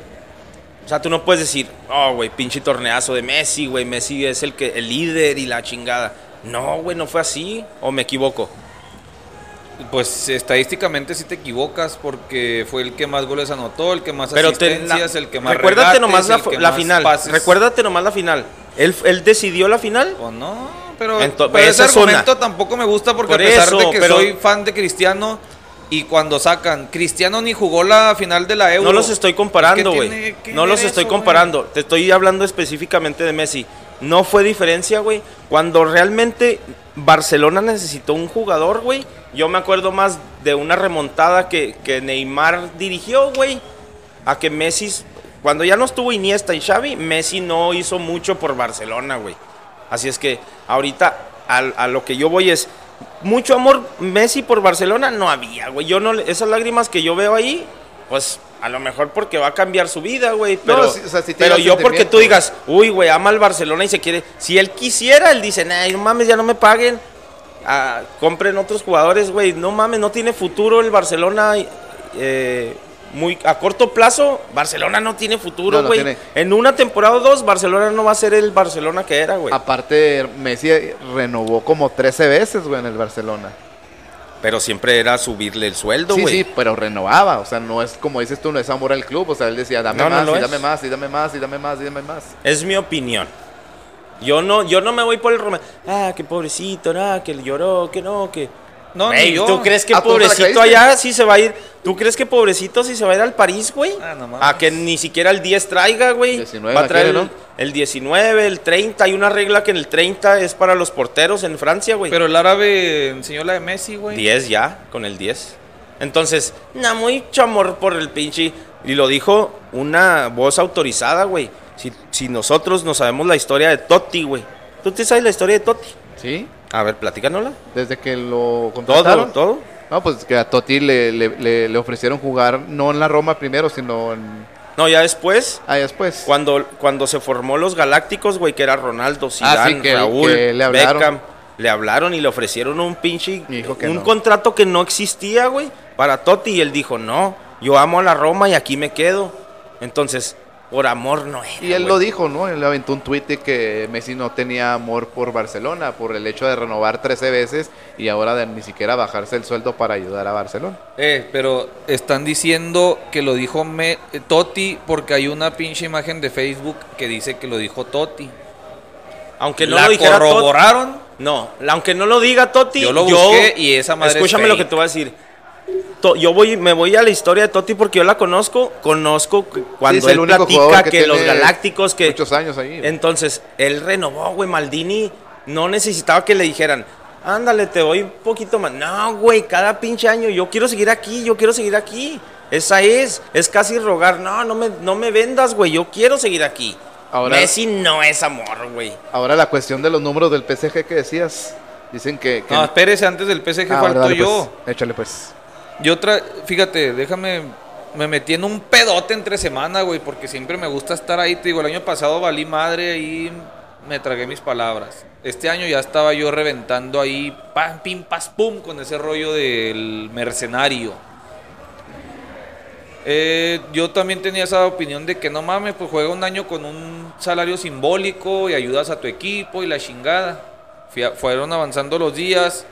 O sea, tú no puedes decir, oh, güey, pinche torneazo de Messi, güey, Messi es el, que, el líder y la chingada. No, güey, no fue así, o me equivoco. Pues estadísticamente sí te equivocas porque fue el que más goles anotó, el que más Pero te- asistencias, la- el que más recuérdate regates, nomás la, más final. pases. Recuérdate nomás la final. ¿Él, él decidió la final? O no, pero, Ento- pero ese argumento tampoco me gusta porque Por a pesar eso, de que pero- soy fan de Cristiano y cuando sacan, Cristiano ni jugó la final de la Euro. No los estoy comparando, ¿Qué güey. No los estoy eso, comparando. Te estoy hablando específicamente de Messi. No fue diferencia, güey. Cuando realmente Barcelona necesitó un jugador, güey. Yo me acuerdo más de una remontada que, que Neymar dirigió, güey. A que Messi, cuando ya no estuvo Iniesta y Xavi, Messi no hizo mucho por Barcelona, güey. Así es que ahorita a, a lo que yo voy es mucho amor Messi por Barcelona no había, güey. Yo no esas lágrimas que yo veo ahí, pues a lo mejor porque va a cambiar su vida, güey. Pero, o sea, pero yo porque tú digas, uy, güey, ama al Barcelona y se quiere. Si él quisiera, él dice, nah, no mames, ya no me paguen. Ah, compren otros jugadores, güey. No mames, no tiene futuro el Barcelona. eh, muy a corto plazo, Barcelona no tiene futuro, no güey. en una temporada o dos, Barcelona no va a ser el Barcelona que era, güey. Aparte, Messi renovó como 13 veces, güey, en el Barcelona. Pero siempre era subirle el sueldo, Sí, güey. sí, pero renovaba. O sea, no es como dices tú, no es amor al club. O sea, él decía, dame No, más, y es. dame más, y dame más, y dame más, y dame más. Es mi opinión. Yo no, yo no me voy por el romance. Ah, que pobrecito, ah, que lloró, que no, que. No, Ey, ni yo. ¿Tú crees que ¿A poco te la pobrecito allá sí se va a ir? ¿Tú crees que pobrecito sí se va a ir al París, güey? Ah, no mames. a que ni siquiera el 10 traiga, güey. 19 va a traer quiere, el, ¿no? el 19, el 30. Hay una regla que en el 30 es para los porteros en Francia, güey. Pero el árabe enseñó la de Messi, güey. 10 ya, con el 10. Entonces, no, mucho amor por el pinche. Y lo dijo una voz autorizada, güey. Si, si nosotros no sabemos la historia de Totti, güey. ¿Tú te sabes la historia de Totti? ¿Sí? A ver, platícanosla. Desde que lo Todo, contrataron. todo. No, pues que a Totti le, le, le- le ofrecieron jugar no en la Roma primero, sino en... No, ya después, Ah, después. cuando, cuando se formó los Galácticos, güey, que era Ronaldo, Zidane, Ah, sí, que- Raúl, que le hablaron. Beckham. Le hablaron y le ofrecieron un pinche... Que un no. contrato que no existía, güey, para Totti. Y él dijo, no, yo amo a la Roma y aquí me quedo. Entonces, por amor no era, Y él lo dijo, ¿no? Él aventó un tuit de que Messi no tenía amor por Barcelona, por el hecho de renovar 13 veces y ahora de ni siquiera bajarse el sueldo para ayudar a Barcelona. Eh, pero están diciendo que lo dijo Me- eh, Totti porque hay una pinche imagen de Facebook que dice que lo dijo Totti. Aunque no ¿La lo dijera Totti. corroboraron? No, aunque no lo diga Totti, Yo lo busqué y esa madre es Escúchame lo que te voy a decir. To- yo voy, me voy a la historia de Totti porque yo la conozco. Conozco cuando Sí, él platica que, que los galácticos que. Muchos años ahí. Entonces, él renovó, güey. Maldini no necesitaba que le dijeran, ándale, te doy un poquito más. No, güey, cada pinche año yo quiero seguir aquí, yo quiero seguir aquí. Esa es, es casi rogar. No, no me, no me vendas, güey, yo quiero seguir aquí. Ahora- Messi no es amor, güey. Ahora la cuestión de los números del PSG que decías. Dicen que... que No, espérese, antes del PSG Ah, dale, yo. pues, échale pues. Yo tra fíjate, déjame, me metí en un pedote entre semana, güey, porque siempre me gusta estar ahí. Te digo, el año pasado valí madre y me tragué mis palabras. Este año ya estaba yo reventando ahí, pam, pim, pas, pum, con ese rollo del mercenario. Eh, yo también tenía esa opinión de que no mames, pues juega un año con un salario simbólico y ayudas a tu equipo y la chingada. Fueron avanzando los días,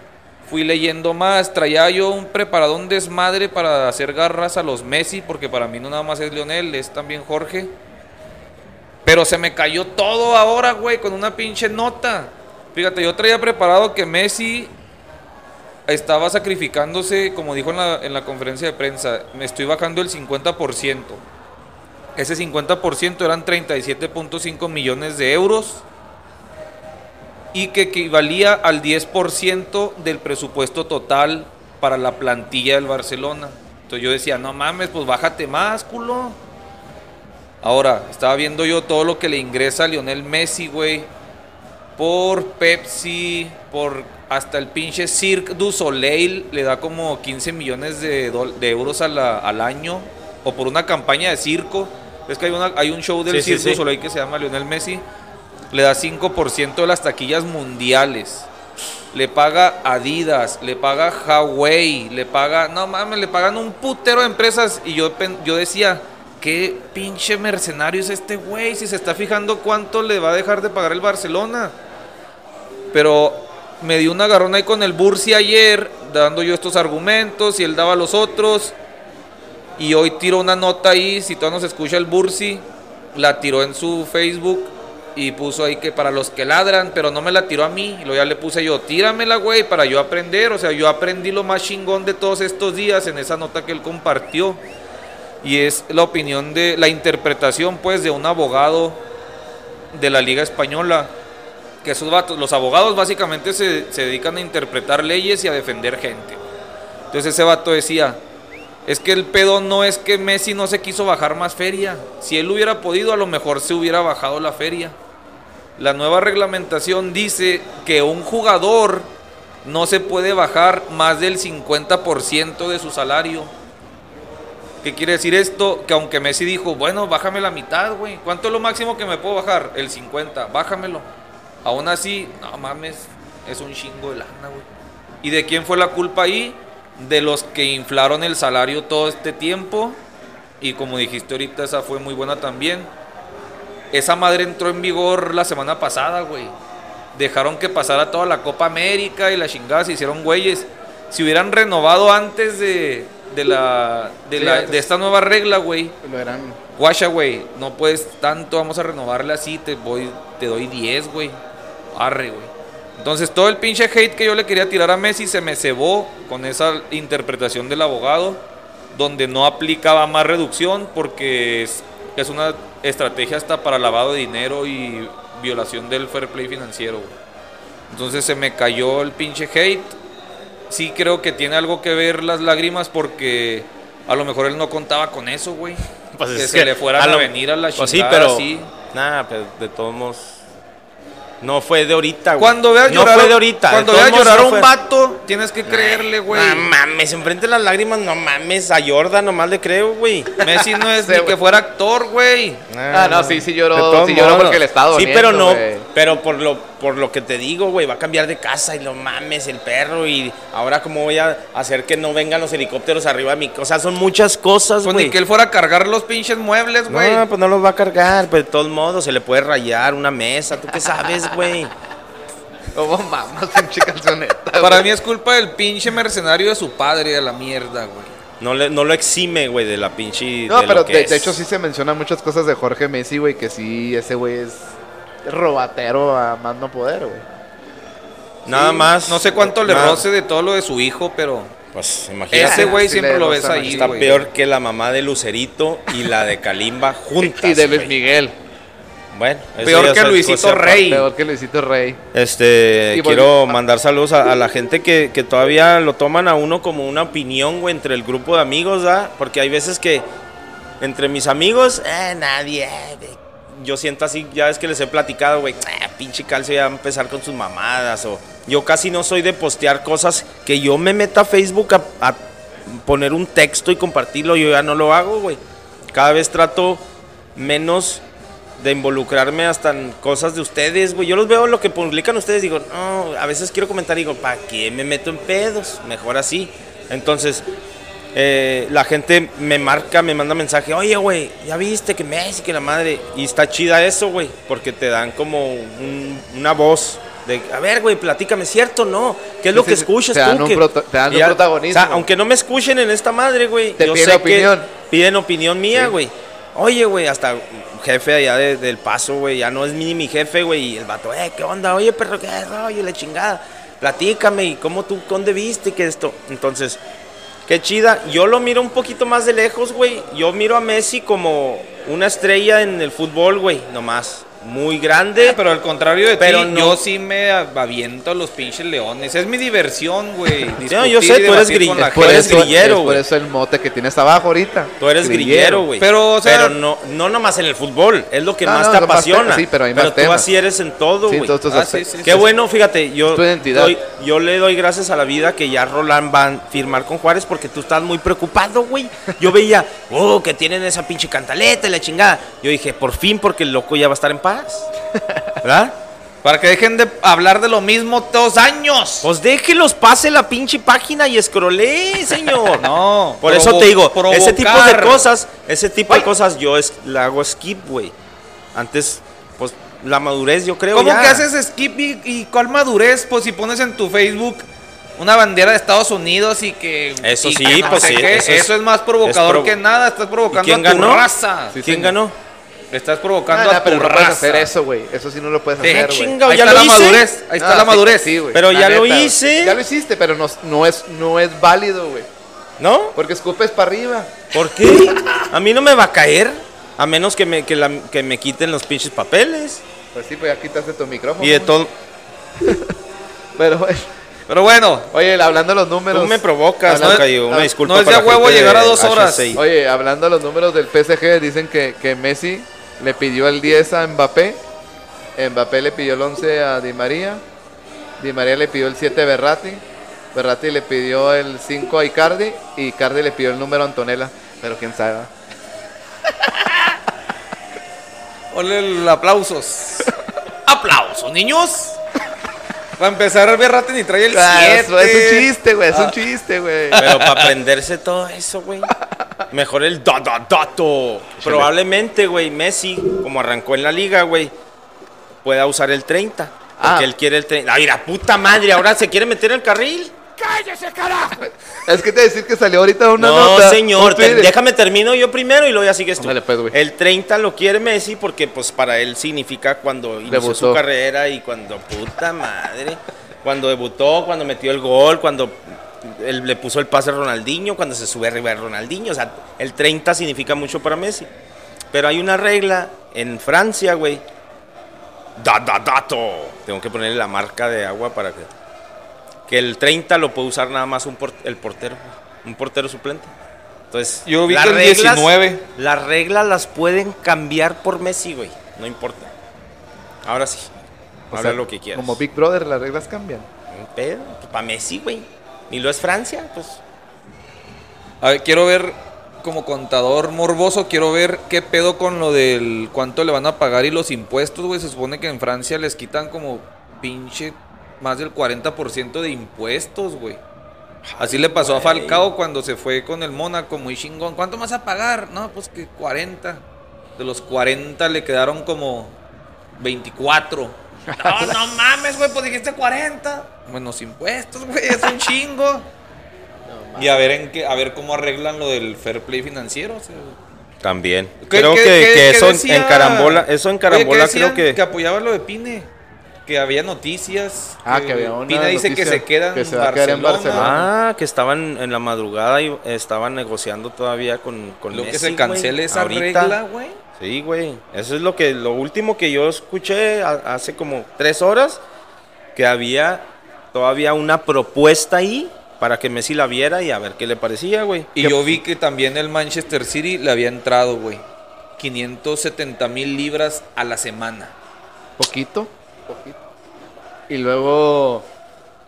fui leyendo más, traía yo un preparado un desmadre para hacer garras a los Messi, porque para mí no nada más es Lionel, es también Jorge. Pero se me cayó todo ahora, güey, con una pinche nota. Fíjate, yo traía preparado que Messi estaba sacrificándose, como dijo en la, en la conferencia de prensa, me estoy bajando el 50%. Ese 50% eran 37.5 millones de euros y que equivalía al 10% del presupuesto total para la plantilla del Barcelona. Entonces yo decía, no mames, pues bájate más, culo. Ahora, estaba viendo yo todo lo que le ingresa a Lionel Messi, güey. Por Pepsi, por hasta el pinche Cirque du Soleil, le da como 15 millones de, de euros a la- al año. O por una campaña de circo. Es que hay, una- hay un show del Sí, sí, Cirque du sí. Soleil que se llama Lionel Messi. Le da 5% de las taquillas mundiales. Le paga Adidas, le paga Huawei, le paga, no mames, le pagan un putero de empresas. Y yo, yo decía, ¿qué pinche mercenario es este güey? Si se está fijando cuánto le va a dejar de pagar el Barcelona. Pero me dio una agarrón ahí con el Bursi ayer, dando yo estos argumentos y él daba los otros. Y hoy tiró una nota ahí, si todavía no se escucha el Bursi, la tiró en su Facebook y puso ahí que para los que ladran, pero no me la tiró a mí. Y luego ya le puse yo, tíramela, güey, para yo aprender. O sea, yo aprendí lo más chingón de todos estos días en esa nota que él compartió. Y es la opinión de, la interpretación, pues, de un abogado de la Liga Española. Que esos vatos, los abogados básicamente se, se dedican a interpretar leyes y a defender gente. Entonces ese vato decía, es que el pedo no es que Messi no se quiso bajar más feria. Si él hubiera podido, a lo mejor se hubiera bajado la feria. La nueva reglamentación dice que un jugador no se puede bajar más del 50% de su salario. ¿Qué quiere decir esto? Que aunque Messi dijo, bueno, bájame la mitad, güey. ¿Cuánto es lo máximo que me puedo bajar? El 50, bájamelo. Aún así, no mames, es un chingo de lana, güey. ¿Y de quién fue la culpa ahí? De los que inflaron el salario todo este tiempo. Y como dijiste ahorita, esa fue muy buena también. Esa madre entró en vigor la semana pasada, güey. Dejaron que pasara toda la Copa América y la chingada se hicieron güeyes. si hubieran renovado antes de, de la, de, Sí, la- de esta nueva regla, güey. Lo eran. Guacha, güey, no puedes tanto, vamos a renovarle así, te voy, te doy 10, güey. Arre, güey. Entonces todo el pinche hate que yo le quería tirar a Messi se me cebó con esa interpretación del abogado, donde no aplicaba más reducción porque es, es una estrategia hasta para lavado de dinero y violación del fair play financiero, güey. Entonces se me cayó el pinche hate. Sí creo que tiene algo que ver las lágrimas porque a lo mejor él no contaba con eso, güey. Pues que es se que le fueran a a, lo- venir a la chingada Pues sí, pero. así. Nada, pero de todos modos. No fue de ahorita, güey. Cuando veas no llorar, fue de ahorita. cuando veas llorar a no un vato, tienes que creerle, güey. No mames, enfrente de las lágrimas, no mames. A Jordan nomás le creo, güey. Messi no es ni que fuera actor, güey. Ah, no, sí, sí lloró, sí lloró porque le estaba Sí, pero no, pero por lo, por lo que te digo, güey, va a cambiar de casa y lo mames el perro y ahora cómo voy a hacer que no vengan los helicópteros arriba de mi casa. O sea, son muchas cosas, Pues güey. ni que él fuera a cargar los pinches muebles, güey. No, pues no los va a cargar, pero de todos modos se le puede rayar una mesa. ¿Tú qué sabes, güey? ¿Cómo mamas, pinche calzoneta? Para mí es culpa del pinche mercenario de su padre, a la mierda, güey. No, le, no lo exime, güey, de la pinche. No, de pero lo que de, es. de hecho sí se mencionan muchas cosas de Jorge Messi, güey, que sí, ese güey es robatero a más no poder, güey. Nada más. No sé cuánto le nada- roce de todo lo de su hijo, pero Pues imagínate. ese güey sí siempre lo ves ahí, Está peor que la mamá de Lucerito y la de Kalimba juntas. Y de Luis. Miguel. Bueno, Peor que Luisito. Rey. Peor que Luisito Rey. Este, Y quiero volvi- mandar saludos a, a la gente que, que todavía lo toman a uno como una opinión, güey, entre el grupo de amigos, ¿verdad? Porque hay veces que entre mis amigos, eh, nadie, eh. Yo siento así, ya ves que les he platicado, güey, eh, pinche calcio ya va a empezar con sus mamadas, o yo casi no soy de postear cosas que yo me meta a Facebook a, poner un texto y compartirlo, yo ya no lo hago, güey. Cada vez trato menos de involucrarme hasta en cosas de ustedes, güey. Yo los veo lo que publican ustedes, digo, no, a veces quiero comentar, digo, ¿para qué me meto en pedos? Mejor así. Entonces, eh, la gente me marca, me manda mensaje, oye, güey, ya viste que Messi, que la madre. Y está chida eso, güey, porque te dan como un- una voz. De, a ver, güey, platícame, ¿cierto o no? ¿Qué es lo sí, que escuchas Te dan tú? un que- proto- te dan un ya- protagonismo. O sea, aunque no me escuchen en esta madre, güey. Te yo piden sé opinión. Que piden opinión mía, Sí. güey. Oye, güey, hasta jefe allá de- del paso, güey, ya no es ni mi jefe, güey. Y el vato, eh, ¿qué onda? Oye, perro, ¿qué rollo? La chingada. Platícame, ¿y cómo tú, dónde viste que esto? Entonces, qué chida. Yo lo miro un poquito más de lejos, güey. Yo miro a Messi como una estrella en el fútbol, güey, nomás. Muy grande. Eh, pero al contrario de Pero ti, no- yo sí me aviento a los pinches leones. Es mi diversión, güey. No, yo sé, tú eres la Tú Por eso, grillero, es por eso el mote que tienes abajo ahorita. Tú eres grillero, güey. Pero, o sea- Pero no, no nomás en el fútbol. Es lo que No, más no, te más apasiona. sí, pero hay más tú temas. así eres en todo, Sí, güey. estos Ah, sí, sí, Qué bueno, fíjate, yo, doy- yo le doy gracias a la vida que ya Roland va a firmar con Juárez porque tú estás muy preocupado, güey. Yo veía, oh, que tienen esa pinche cantaleta y la chingada. Yo dije, por fin, porque el loco ya va a estar en paz. ¿Verdad? Para que dejen de hablar de lo mismo todos años. Pues déjelos, pase la pinche página y escrolee, señor. No. Por eso te digo, ese tipo de provocar. cosas, ese tipo de cosas yo es, la hago skip, güey. Antes, pues, la madurez yo creo ¿Cómo ya. que haces skip y, y cuál madurez? Pues si pones en tu Facebook una bandera de Estados Unidos y que. Eso y sí, que no pues sí, qué, eso Eso, es- más provocador es provo- que nada. Estás provocando quién a tu ganó? raza. Sí, ¿Quién señor. ganó? Estás Ah, provocando no, a tu pero no puedes hacer eso, güey. Eso sí no lo puedes Sí, hacer, güey. chinga, Ahí ya está lo la hice. madurez. Ahí está Ah, la sí, madurez. sí, güey. Pero La ya lo neta, hice. Ya lo hiciste, pero no, no, es, no es válido, güey. ¿No? Porque escupes para arriba. ¿Por qué? A mí no me va a caer. A menos que me, que la- que me quiten los pinches papeles. Pues sí, pues ya quitaste tu micrófono. Y de todo. Pero, güey, Pero bueno, oye, hablando de los números. Tú me provocas, Hablando- Tocayo. Una disculpa. no es de huevo llegar a dos horas. Oye, hablando de los números del PSG, dicen que, que Messi le pidió el 10 a Mbappé. Mbappé le pidió el 11 a Di María. Di María le pidió el 7 a Berratti. Berratti le pidió el 5 a Icardi. Y Icardi le pidió el número a Antonella. Pero quién sabe. ¿va? Ole el aplausos. aplausos, niños. Para empezar, el Berrate ni trae el 7. Ah, eso es un chiste, güey. Es un chiste, güey. Pero para aprenderse todo eso, güey. Mejor el da, da, dato. Probablemente, güey, Messi, como arrancó en la liga, güey, pueda usar el 30. Porque Ah. él quiere el 30. Ay, la puta madre, ahora se quiere meter en el carril. ¡Cállese, carajo! Es que te decir que salió ahorita una No, nota. señor, un te- déjame termino yo primero y luego ya sigues tú. Ándale, pues, güey. el 30 lo quiere Messi porque pues para él significa cuando inició Debutó. su carrera y cuando puta madre, cuando debutó, cuando metió el gol, cuando él le puso el pase a Ronaldinho, cuando se sube arriba de Ronaldinho, o sea, el 30 significa mucho para Messi. Pero hay una regla en Francia, güey. Da, da, dato. Tengo que ponerle la marca de agua para que que el 30 lo puede usar nada más un por- el portero, un portero suplente. Entonces, Yo vi las que el 19. Las reglas las pueden cambiar por Messi, güey. No importa. Ahora sí. O Habla sea, lo que quieras. Como Big Brother, las reglas cambian. Un pedo. Para Messi, güey. Y lo es Francia, pues. A ver, quiero ver, como contador morboso, quiero ver qué pedo con lo del cuánto le van a pagar y los impuestos, güey. Se supone que en Francia les quitan como pinche más del 40% de impuestos, güey. Así le pasó a Falcao cuando se fue con el Mónaco, muy chingón. ¿Cuánto vas a pagar? No, pues que 40. De los 40 le quedaron como 24. No, no mames, güey, pues dijiste 40. Menos impuestos, güey, es un chingo. Y a ver en qué, a ver cómo arreglan lo del fair play financiero. o sea. También. ¿Qué- creo qué- que, que eso en- decía? en carambola, eso en Oye, ¿qué carambola creo que, que apoyaba lo de Pine. Que había noticias. Ah, que había una Pine dice que se queda que en se va a quedar en Barcelona. Ah, que estaban en la madrugada y estaban negociando todavía con, con Lo que se cancele esa Ahorita. regla, güey. Sí, güey. Eso es lo que lo último que yo escuché a- hace como tres horas que había todavía una propuesta ahí para que Messi la viera y a ver qué le parecía, güey. Y yo vi que también el Manchester City le había entrado, güey. 570 mil libras a la semana. Poquito. Poquito. Y luego.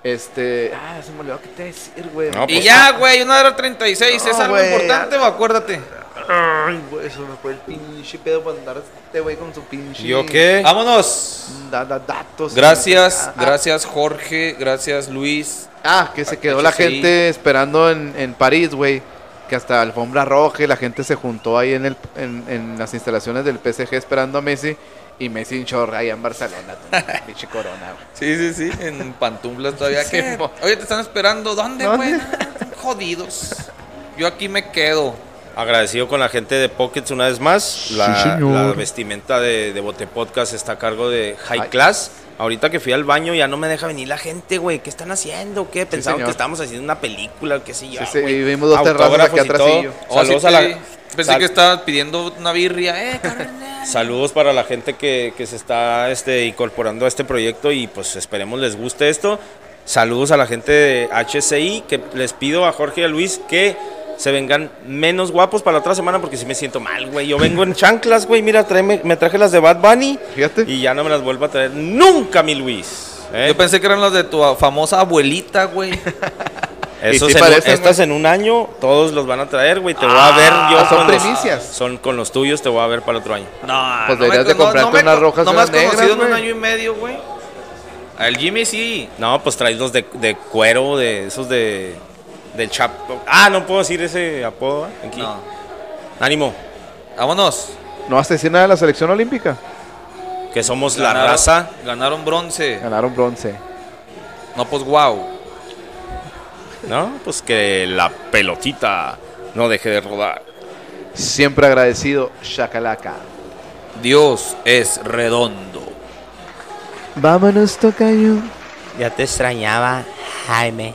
Este. Ah, se me olvidó qué te iba a decir, güey. No, Y pues, ya, güey, una hora 36. No, ¿Es algo importante o acuérdate? Ay, güey, eso me fue el pinche pedo para andar este güey con su pinche. ¿Yo qué? Vámonos. Da, da- datos. Gracias, Ah, gracias Jorge, gracias Luis. Ah, que se quedó la gente esperando en, en París, güey. Que hasta alfombra roja y la gente se juntó ahí en, el, en, en las instalaciones del PSG esperando a Messi. Y Messi en short allá en Barcelona. pinche corona, güey. Sí, sí, sí, en pantuflas todavía. Mo- Oye, te están esperando. ¿Dónde, güey? Ah, Jodidos. Yo aquí me quedo. Agradecido con la gente de Pockets una vez más. La, Sí, señor. la vestimenta de, de Bote Podcast está a cargo de High Ay. Class. Ahorita que fui al baño ya no me deja venir la gente, güey. ¿Qué están haciendo? ¿Qué? Pensaban que estábamos haciendo una película, qué sé yo. Sí, sí, vimos dos terrazas y atrás. Oh, Saludos sí a la- Pensé sal- que estabas pidiendo una birria. Eh, carnal. Saludos para la gente que, que se está este, incorporando a este proyecto y pues esperemos les guste esto. Saludos a la gente de HCI que les pido a Jorge y a Luis que se vengan menos guapos para la otra semana porque si me siento mal, güey. Yo vengo en chanclas, güey. Mira, tráeme- me traje las de Bad Bunny Fíjate. y ya no me las vuelvo a traer nunca, mi Luis. ¿eh? Yo pensé que eran los de tu famosa abuelita, güey. Esos Y sí estas en un año, todos los van a traer, güey. Te voy a ver yo Ah, son con los- primicias. son con los tuyos, te voy a ver para el otro año. No, Pues no deberías me- de comprarte me- unas rojas y No me has negras, conocido en un año y medio, güey. Al Jimmy sí. No, pues traes los de, de cuero, de esos de. Del chapo. Ah, no puedo decir ese apodo ¿eh? aquí. No. Ánimo, Vámonos. ¿No vas a decir nada de la selección olímpica? que somos la raza. Ganaron bronce. Ganaron bronce. No, pues wow. ¿No? Pues que la pelotita no deje de rodar. Siempre agradecido, Shakalaka. Dios es redondo. Vámonos, tocayo. Ya te extrañaba, Jaime.